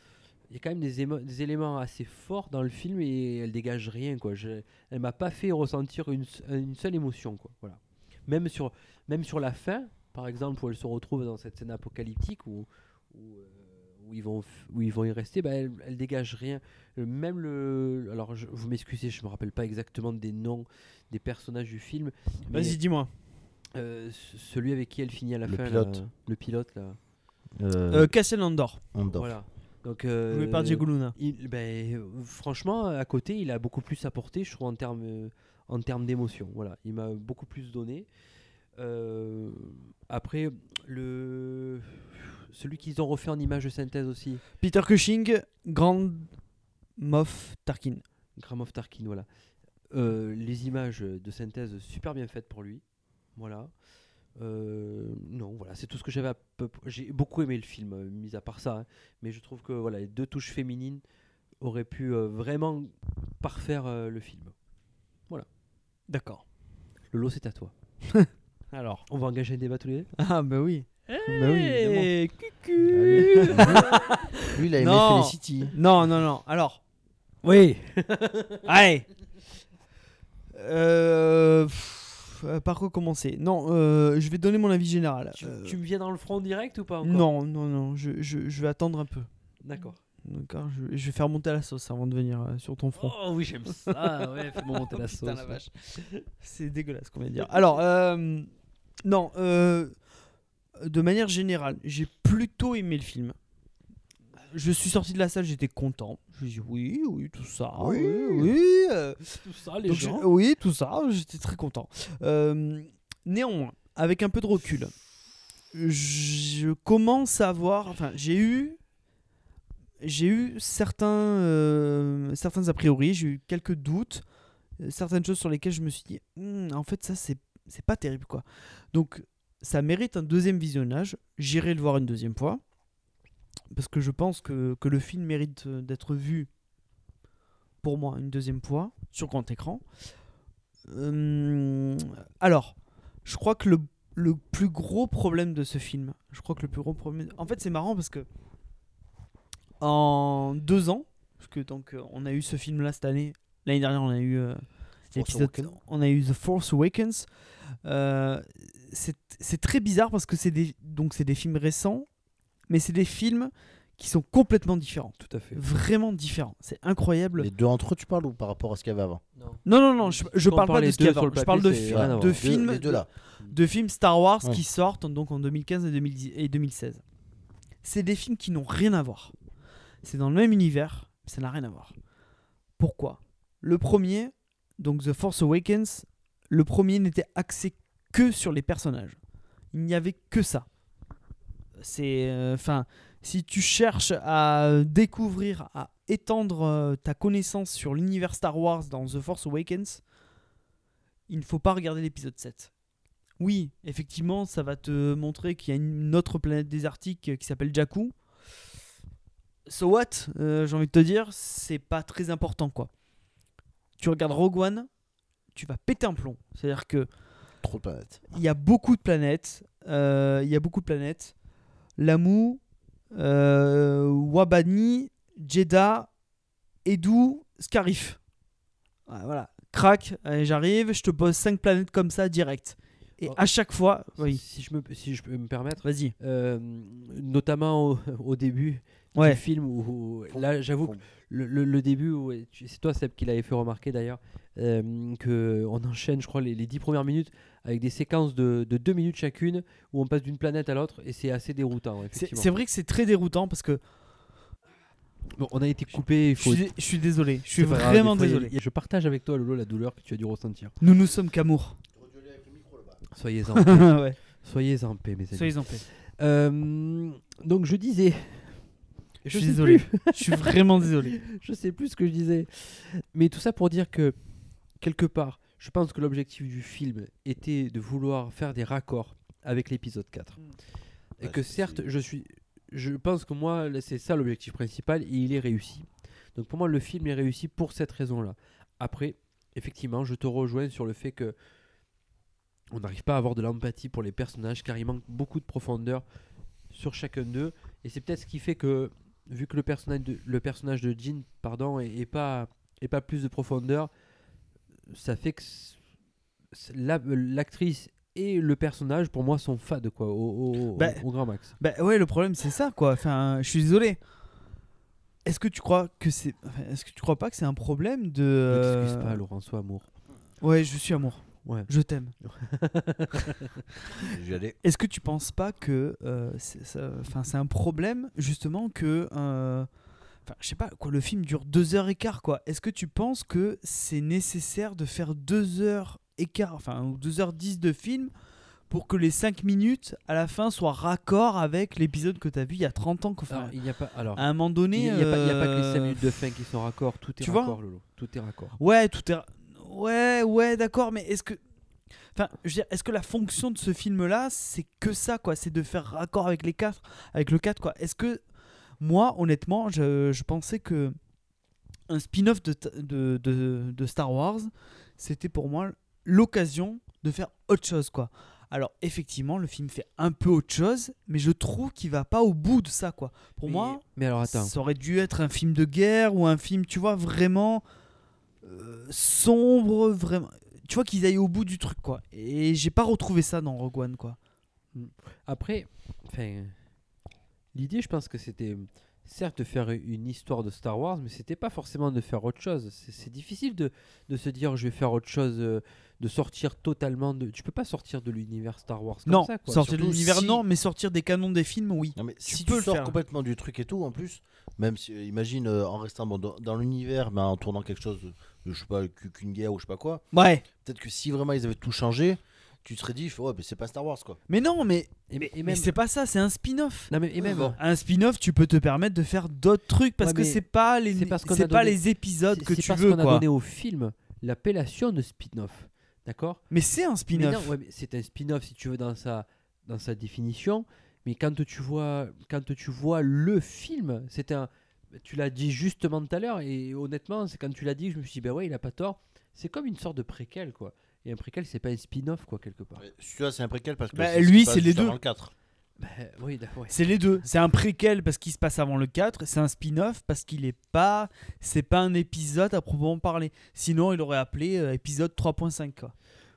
Il y a quand même des, éléments assez forts dans le film et elle dégage rien. Quoi. Je, elle m'a pas fait ressentir une, seule émotion. Quoi. Voilà. Même, sur, la fin, par exemple, où elle se retrouve dans cette scène apocalyptique où, où, euh, où ils, vont, où ils vont y rester, bah, elle, elle dégage rien. Euh, Même le. Alors, je, vous m'excusez, je me rappelle pas exactement des noms des personnages du film. Vas-y, dis-moi. euh, ce- celui avec qui elle finit à la Le fin. pilote. là, le pilote, là. Euh, Euh, Cassian Andor, Andorre. Voilà. Donc, euh, joué par Diego Luna. il- ben, franchement, à côté, il a beaucoup plus apporté, je trouve, en termes, en termes d'émotion. Voilà. Il m'a beaucoup plus donné. Euh, après, le... celui qu'ils ont refait en image de synthèse aussi, Peter Cushing, Grand Moff Tarkin. Gramov Tarkin, voilà. Euh, les images de synthèse super bien faites pour lui. Voilà. Euh, non, voilà, c'est tout ce que j'avais à peu J'ai beaucoup aimé le film, euh, mis à part ça. hein. mais je trouve que voilà, les deux touches féminines auraient pu euh, vraiment parfaire euh, le film. D'accord. Lolo, c'est à toi. Alors. On va engager un débat tous les deux? Ah, bah oui. Bah oui. Eh, Lui, il a aimé Non. Felicity. Non, non, non. Alors. Oui Allez. Euh, pff, par quoi commencer? Non, euh, je vais donner mon avis général. tu, Euh, tu me viens dans le front direct ou pas encore? Non, non, non. Je, je, je vais attendre un peu. D'accord. D'accord. Je, je vais faire monter la sauce avant de venir euh, sur ton front. Oh oui, j'aime ça. Ouais, fais-moi monter la sauce. Putain, la ouais. vache. C'est dégueulasse qu'on vient de dire. Alors, euh, non, euh, de manière générale, j'ai plutôt aimé le film. Je suis sorti de la salle, j'étais content. Je me suis dit oui, oui, tout ça. Oui, oui. euh, Tout ça, les gens. oui, tout ça, j'étais très content. Euh, néanmoins, avec un peu de recul, je commence à avoir. Enfin, j'ai eu. J'ai eu certains, euh, certains a priori, j'ai eu quelques doutes, certaines choses sur lesquelles je me suis dit, Hmm, en fait, ça, c'est c'est pas terrible, quoi. Donc, ça mérite un deuxième visionnage. J'irai le voir une deuxième fois. Parce que je pense que, que le film mérite euh, d'être vu, pour moi, une deuxième fois, sur grand écran. Euh, alors, je crois que le, le plus gros problème de ce film, je crois que le plus gros problème. En fait, c'est marrant parce que en deux ans, parce que donc euh, on a eu ce film-là cette année, l'année dernière on a eu euh, l'épisode- on a eu The Force Awakens. Euh, c'est très bizarre parce que c'est des donc c'est des films récents, mais c'est des films qui sont complètement différents, Tout à fait. vraiment différents. C'est incroyable. Les deux entre eux, tu parles ou par rapport à ce qu'il y avait avant Non. Non non non, je, parle pas de ce qu'il y a deux sur avant. Je parle de, fi- films les deux là. de films Star Wars Ouais. qui sortent donc en 2015 et, 2010 et 2016. C'est des films qui n'ont rien à voir. C'est dans le même univers, mais ça n'a rien à voir. Pourquoi? Le premier, donc The Force Awakens, le premier n'était axé que sur les personnages. Il n'y avait que ça. C'est, euh, enfin, si tu cherches à découvrir, à étendre euh, ta connaissance sur l'univers Star Wars dans The Force Awakens, il ne faut pas regarder l'épisode 7. Oui, effectivement, ça va te montrer qu'il y a une autre planète désertique qui s'appelle Jakku. So what Euh, J'ai envie de te dire, c'est pas très important quoi. Tu regardes Rogue One, tu vas péter un plomb. C'est-à-dire que Trop de planètes. il y a beaucoup de planètes. euh, Il y a beaucoup de planètes. Lamu, euh, Wabani, Jeddah, Edu, Scarif. Ouais, voilà. Crac, j'arrive, je te pose 5 planètes comme ça direct. Et Oh. à chaque fois, oui, Si je, me, si je peux me permettre, vas-y. euh, notamment au, au début Ouais. du film, où, où- là j'avoue que le, le- le début, où- c'est toi Seb qui l'avait fait remarquer d'ailleurs, euh, que on enchaîne je crois les, les 10 premières minutes avec des séquences de, de 2 minutes chacune où on passe d'une planète à l'autre et c'est assez déroutant. C'est vrai que c'est très déroutant parce que Bon, on a été coupé, il je faut... suis, je suis désolé. Je suis vraiment fois, désolé. a- Je partage avec toi Lolo la douleur que tu as dû ressentir. Nous nous sommes qu'amour. Soyez en paix. ouais. Soyez en paix mes amis. Soyez en paix. Euh, donc je disais... Je suis désolé. Je suis vraiment désolé. je sais plus ce que je disais. Mais tout ça pour dire que, quelque part, je pense que l'objectif du film était de vouloir faire des raccords avec l'épisode 4. Et Ouais, que certes, je suis. Je pense que moi, c'est ça l'objectif principal et il est réussi. Donc pour moi, le film est réussi pour cette raison-là. Après, effectivement, je te rejoins sur le fait que on n'arrive pas à avoir de l'empathie pour les personnages car il manque beaucoup de profondeur sur chacun d'eux. Et c'est peut-être ce qui fait que, vu que le personnage de, le personnage de Jean pardon, est, est pas, est pas plus de profondeur, ça fait que la- l'actrice et le personnage, pour moi, sont fades quoi, au, au- Bah, au grand max. Bah ouais, le problème c'est ça quoi. Enfin, je suis désolé. Est-ce que tu crois que c'est, est-ce que tu crois pas que c'est un problème de Ne t'excuse euh, pas, Laurent, sois amour. Ouais, je suis amour. Ouais. Je t'aime. Est-ce que tu penses pas que euh, c'est enfin, un problème justement que euh, enfin, je sais pas quoi le film dure deux heures et quart quoi. Est-ce que tu penses que c'est nécessaire de faire deux heures et quart enfin ou deux heures dix de film pour que les cinq minutes à la fin soient raccord avec l'épisode que tu as vu il y a 30 ans qu'enfin, Alors, il n'y a pas. Alors, à un moment il donné n'y a, il y a pas- il y a pas que les 5 euh, minutes de fin qui sont raccords. Tout est tu vois raccord, Lolo. Tout est raccord. Ouais, tout est. Ouais, ouais, d'accord, mais est-ce que. Enfin, je veux dire, est-ce que la fonction de ce film-là, c'est que ça, quoi? C'est de faire raccord avec les quatre, avec le 4, quoi? Est-ce que. Moi, honnêtement, je, je pensais que. Un spin-off de, de, de, de Star Wars, c'était pour moi l'occasion de faire autre chose, quoi. Alors, effectivement, le film fait un peu autre chose, mais je trouve qu'il va pas au bout de ça, quoi. Pour mais, moi, Mais alors, attends. ça aurait dû être un film de guerre ou un film, tu vois, vraiment euh, sombre, vraiment. Tu vois qu'ils aillent au bout du truc, quoi. Et j'ai pas retrouvé ça dans Rogue One, quoi. Après, enfin, l'idée, je pense que c'était certes de faire une histoire de Star Wars, mais c'était pas forcément de faire autre chose. C'est- difficile de, de se dire je vais faire autre chose, euh, de sortir totalement de. Tu peux pas sortir de l'univers Star Wars comme non, ça. Quoi. sortir de l'univers, si- non, mais sortir des canons des films, oui. Non, mais Tu si peux tu le sors faire. complètement du truc et tout, en plus, même si, euh, imagine euh, en restant bon, dans, dans l'univers, mais en tournant quelque chose, de, je sais pas, qu'u- qu'une guerre ou je sais pas quoi, Ouais. peut-être que si vraiment ils avaient tout changé, tu te serais dit, ouais, mais c'est pas Star Wars quoi. Mais non, mais, Et, et mais même. c'est pas ça, c'est un spin-off. Non, mais, et même. bon. Un spin-off, tu peux te permettre de faire d'autres trucs parce Ouais, que c'est pas les, c'est parce qu'on c'est a pas donné- les épisodes c'est- que c'est tu parce veux, qu'on a donné au film l'appellation de spin-off. D'accord? Mais c'est un Mais spin-off. non, ouais, mais c'est un spin-off si tu veux dans sa, dans sa définition. Mais quand tu vois, quand tu vois le film, c'est un. Tu l'as dit justement tout à l'heure et honnêtement, c'est quand tu l'as dit que je me suis dit, ben ouais, il a pas tort. C'est comme une sorte de préquel, quoi. Et un préquel, c'est pas un spin-off, quoi, quelque part. Celui-là, c'est un préquel parce que Bah, c'est ce qui lui, c'est les deux. avant le 4. Oui, d'accord, ouais. C'est les deux. C'est un préquel parce qu'il se passe avant le 4. C'est un spin-off parce qu'il est pas. C'est pas un épisode à proprement parler. Sinon, il aurait appelé euh, épisode 3.5. quoi.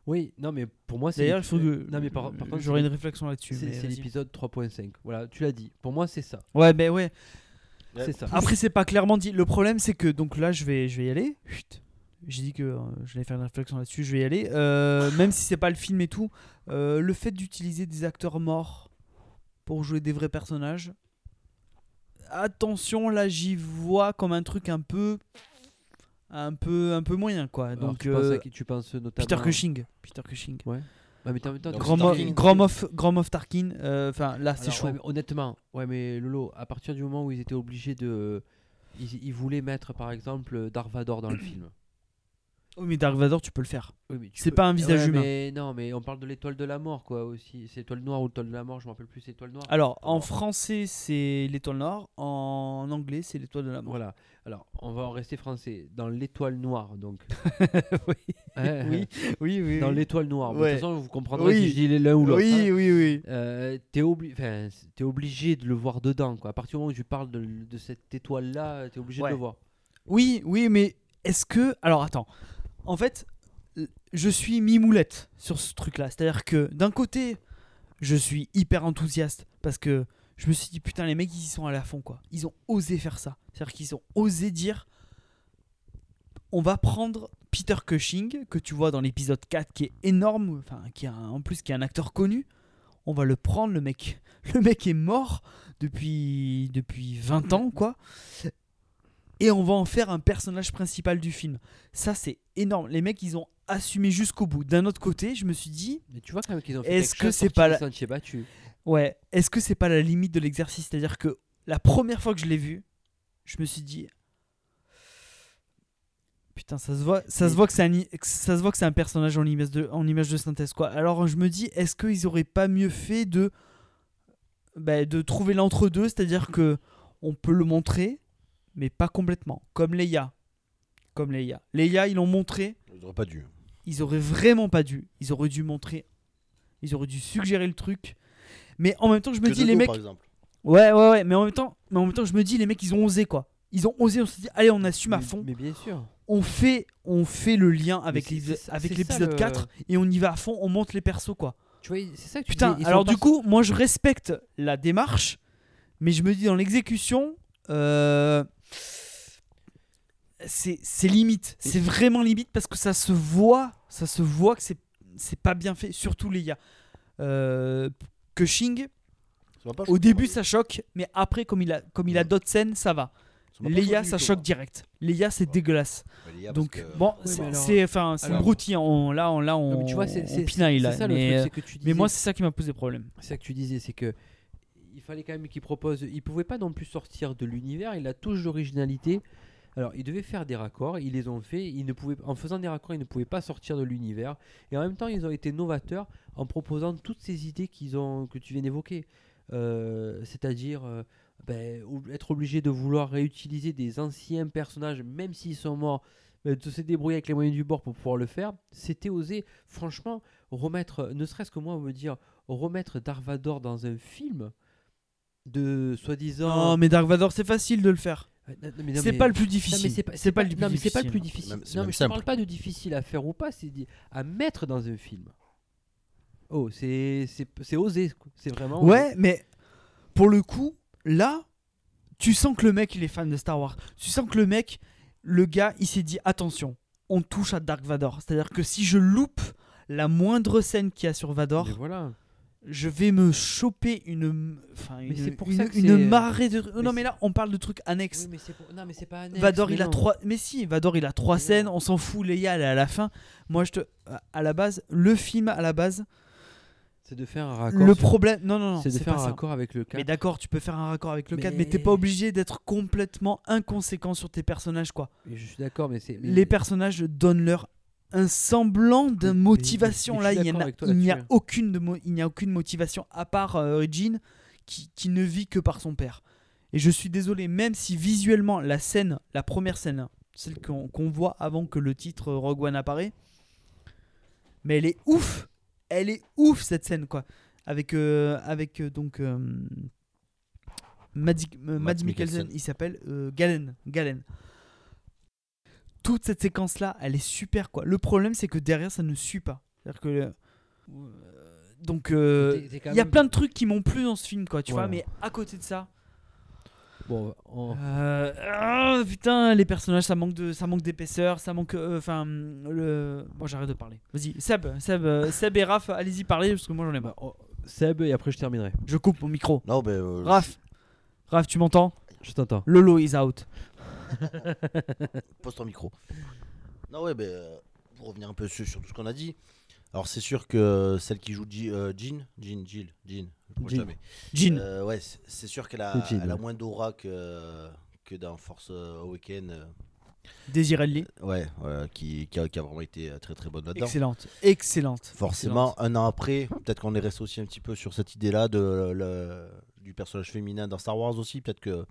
Oui, non, mais pour moi, c'est. D'ailleurs, il faut que. Non, mais par, par contre, J'aurais c'est- une réflexion là-dessus. c'est l'épisode 3.5. Voilà, tu l'as dit. Pour moi, c'est ça. Ouais, ben ouais. C'est ça. Après, c'est pas clairement dit. Le problème, c'est que. Donc là, je vais, je vais y aller. Chut. J'ai dit que euh, j'allais faire une réflexion là-dessus. Je vais y aller. Euh, même si c'est pas le film et tout. euh, le fait d'utiliser des acteurs morts pour jouer des vrais personnages. Attention, là, j'y vois comme un truc un peu. un peu, un peu moyen, quoi. Alors, Donc, tu, penses à euh, qui? Tu penses notamment Peter Cushing. Peter Cushing. Ouais, mais en même temps, Donc, Grand. Mo- Grand Moff, Grand Moff Tarkin. euh, Enfin, là, c'est chaud. ouais, mais honnêtement, ouais, mais Lolo, à partir du moment où ils étaient obligés de. Ils, ils voulaient mettre par exemple Darth Vader dans le film. Oui, mais Dark Vador, tu peux le faire. Oui, C'est peux- pas un visage Ouais, humain. Mais non, mais on parle de l'étoile de la mort, quoi, aussi. C'est l'étoile noire ou l'étoile de la mort, je me rappelle plus, c'est l'étoile noire. Alors, en français, c'est l'étoile noire. En anglais, c'est l'étoile de la mort. Voilà. Alors, on va en rester français. Dans l'étoile noire, donc. oui. Ouais, oui, oui, oui. Dans l'étoile noire. Ouais. De toute façon, vous comprendrez Oui. si je dis l'un ou l'autre. Oui, hein. oui, oui. Euh, t'es obli- enfin, obligé de le voir dedans, quoi. À partir du moment où tu parles de, de cette étoile-là, t'es obligé de le voir. Oui, oui, mais est-ce que. Alors, attends. En fait, je suis mi-moulette sur ce truc-là. C'est-à-dire que d'un côté, je suis hyper enthousiaste parce que je me suis dit, putain, les mecs, ils y sont à fond, quoi. Ils ont osé faire ça. C'est-à-dire qu'ils ont osé dire on va prendre Peter Cushing, que tu vois dans l'épisode 4, qui est énorme, enfin, qui est un- en plus qui est un acteur connu. On va le prendre, le mec. Le mec est mort depuis, depuis 20 ans, quoi. Et on va en faire un personnage principal du film. Ça, c'est énorme. Les mecs, ils ont assumé jusqu'au bout. D'un autre côté, je me suis dit, Mais tu vois quand même qu'ils ont fait Est-ce que c'est pas la- battus. Ouais, est-ce que c'est pas la limite de l'exercice? C'est-à-dire que la première fois que je l'ai vu, je me suis dit Putain, ça se voit, ça se voit que c'est un, ça se voit que c'est un personnage en image de, en image de synthèse quoi. Alors je me dis, est-ce qu'ils auraient pas mieux fait de, bah, de trouver l'entre-deux, c'est-à-dire que on peut le montrer, mais pas complètement, comme Leia, comme Leia. Leia, ils l'ont montré, Ils auraient pas dû. ils auraient vraiment pas dû. Ils auraient dû montrer, ils auraient dû suggérer le truc. Mais en même temps, je me Que dis les mecs, par exemple. Ouais, ouais, ouais, mais en même temps, mais en même temps, je me dis, les mecs, ils ont osé quoi. Ils ont osé, on s'est dit, allez, on assume à fond. Mais bien sûr. On fait, on fait le lien avec l'épisode le- 4 et on y va à fond, on monte les persos quoi. Tu vois, c'est ça que tu Putain, dis, alors pas- du coup, moi je respecte la démarche, mais je me dis dans l'exécution, euh, c'est limite, c'est vraiment limite parce que ça se voit, ça se voit que c'est c'est pas bien fait, surtout les gars. Euh, Cushing, Ça m'a pas au début ça choque, mais après comme il a comme il a d'autres scènes, ça va. Léa, ça choque direct. Léa, c'est Ouais. dégueulasse. Léa, Donc que- bon, Ouais, c'est enfin c'est broutillant. Là, on, là, on, Non, mais tu vois, c'est on c'est- pinaille, là. ça le mais, truc, euh, c'est que tu mais moi, c'est ça qui m'a posé problème. C'est ça que tu disais, c'est que il fallait quand même qu'il propose. Il pouvait pas non plus sortir de l'univers. Il a touche d'originalité. Alors, il devait faire des raccords. Ils les ont fait. Il ne pouvait, en faisant des raccords, ils ne pouvaient pas sortir de l'univers. Et en même temps, ils ont été novateurs en proposant toutes ces idées qu'ils ont, que tu viens d'évoquer. Euh, C'est-à-dire euh, ben, être obligé de vouloir réutiliser des anciens personnages, même s'ils sont morts, euh, de se débrouiller avec les moyens du bord pour pouvoir le faire. C'était osé. Franchement, remettre, ne serait-ce que moi, me dire remettre Dark Vador dans un film de soi-disant. Non, mais Dark Vador, c'est facile de le faire. Non, mais non, C'est mais- pas le plus difficile. c'est pas, C'est pas le non, plus mais c'est pas le plus difficile. difficile. Même- c'est non, mais je simple. parle pas de difficile à faire ou pas, c'est à mettre dans un film. Oh, c'est c'est c'est osé, c'est vraiment. osé. Ouais, mais pour le coup, là, tu sens que le mec, il est fan de Star Wars. Tu sens que le mec, le gars, il s'est dit attention, on touche à Dark Vador. C'est-à-dire que si je loupe la moindre scène qu'il y a sur Vador, Mais voilà. Je vais me choper une, enfin, Mais une, c'est pour une- ça que une marée de. mais non, mais là, on parle de trucs annexes. Oui, mais c'est pour- Non, mais c'est pas annexe, Vador, mais il a trois. Mais si, Vador, il a trois Mais scènes. non. On s'en fout. Leia, elle est à la fin. Moi, je te. À la base, le film, à la base, C'est de faire un raccord. le sur- problème. Non, non, non. C'est de faire pas un ça. raccord avec le Mais 4. d'accord, tu peux faire un raccord avec le 4, mais Mais- t'es pas obligé d'être complètement inconséquent sur tes personnages, quoi. Je suis d'accord, mais c'est. mais- Les personnages donnent leur un semblant de motivation. Là, il a, n'y a là-dessus. aucune de mo- il n'y a aucune motivation à part euh, Jean qui, qui ne vit que par son père. Et je suis désolé, même si visuellement la scène, la première scène, celle qu'on qu'on voit avant que le titre euh, Rogue One apparaît, mais elle est ouf, elle est ouf cette scène quoi, avec euh, avec euh, donc euh, Mads, Mads Mikkelsen, il s'appelle Galen, Galen. Toute cette séquence là, elle est super quoi. Le problème c'est que derrière ça ne suit pas. C'est-à-dire que euh, donc euh, il y a même- plein de trucs qui m'ont plu dans ce film quoi, tu vois, mais à côté de ça, Bon, on- euh, ah, putain, les personnages, ça manque de, ça manque d'épaisseur, ça manque, euh, enfin, le. Bon, j'arrête de parler. Vas-y, Seb, Seb, Seb et Raph, allez-y parler parce que moi j'en ai bah, pas. oh, Seb, et après je terminerai. Je coupe mon micro. Non, Raph, Raph, tu m'entends? Je t'entends. Lolo is out. Pose ton micro. Non, ouais, euh, pour revenir un peu sur, sur tout ce qu'on a dit. Alors, c'est sûr que celle qui joue Ji- euh, Jean, Jean, Jill, Jean, je Jean. jamais. Jean. Euh, ouais, c'est- sûr qu'elle a, elle a moins d'aura que, que dans Force euh, Awakens. euh, Desirelli. ouais, ouais, qui, qui, a, qui a vraiment été euh, très très bonne là-dedans. Excellente. Excellente. Forcément, Excellente. un an après, peut-être qu'on est resté aussi un petit peu sur cette idée-là de, le- du personnage féminin dans Star Wars aussi. Peut-être que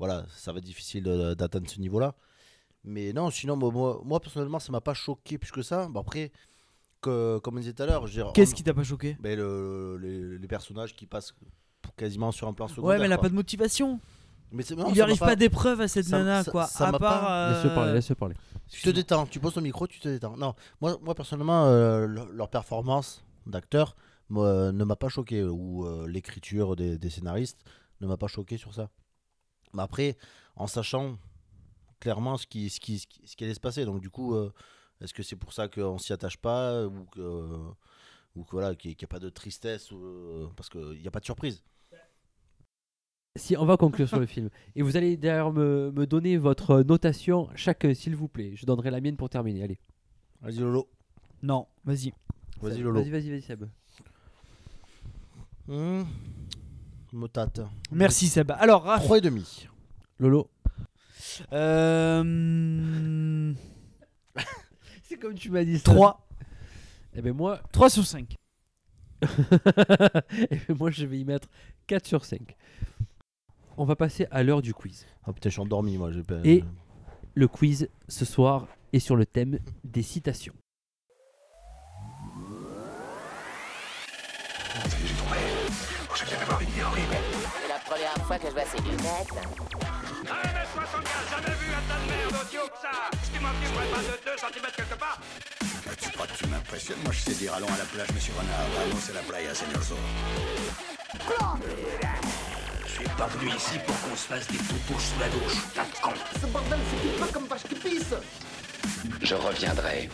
voilà, ça va être difficile d'atteindre ce niveau-là. Mais non, sinon, moi, moi, moi, personnellement, ça m'a pas choqué plus que ça. Bon, après, que, comme on disait tout à l'heure, Qu'est-ce on- qui t'a pas choqué? ben, le- les, les personnages qui passent pour quasiment sur un plan secondaire. Ouais, mais elle a quoi. pas de motivation. Mais non, Il m'a arrive pas, d'épreuve à cette ça- nana, ça- quoi. ça à part. pas- Laisse-le parler, euh, parler. Tu te détends, tu poses ton micro, tu te détends. Non, moi, moi personnellement, euh, leur performance d'acteur moi, ne m'a pas choqué, ou euh, l'écriture des, des scénaristes ne m'a pas choqué sur ça. Mais après, en sachant clairement ce qui, ce qui, ce qui, ce qui allait se passer, donc du coup, euh, est-ce que c'est pour ça qu'on s'y attache pas, ou que, ou que voilà, qu'il n'y a pas de tristesse, ou, euh, parce qu'il n'y a pas de surprise Si, on va conclure sur le film. Et vous allez d'ailleurs me, me donner votre notation chacun, s'il vous plaît. Je donnerai la mienne pour terminer. Allez. Vas-y Lolo, Non, vas-y. vas-y Lolo. Vas-y, vas-y, vas-y, Seb. Hmm, me tâte. Merci Seb. Alors, Raph, 3 et demi. Lolo. euh, C'est comme tu m'as dit ça. 3. Eh ben moi, 3 sur 5. eh ben moi, je vais y mettre 4 sur 5. On va passer à l'heure du quiz. Ah putain, je suis endormi moi. j'ai pas- Et- Le quiz ce soir est sur le thème des citations. C'est la première fois que je vois ces lunettes. 1m75, jamais vu un tas de merde aussi haut que ça qui m'imprimerait pas de 2 cm quelque part Ah, Tu crois que tu m'impressionnes? Moi, je sais dire allons à la plage, monsieur Renard. Allons, c'est la playa, señor Zorro. Je suis pas venu ici pour qu'on se fasse des toutous sous la douche, tas de con. Ce bordel, c'est pas comme vache qui pisse Je reviendrai.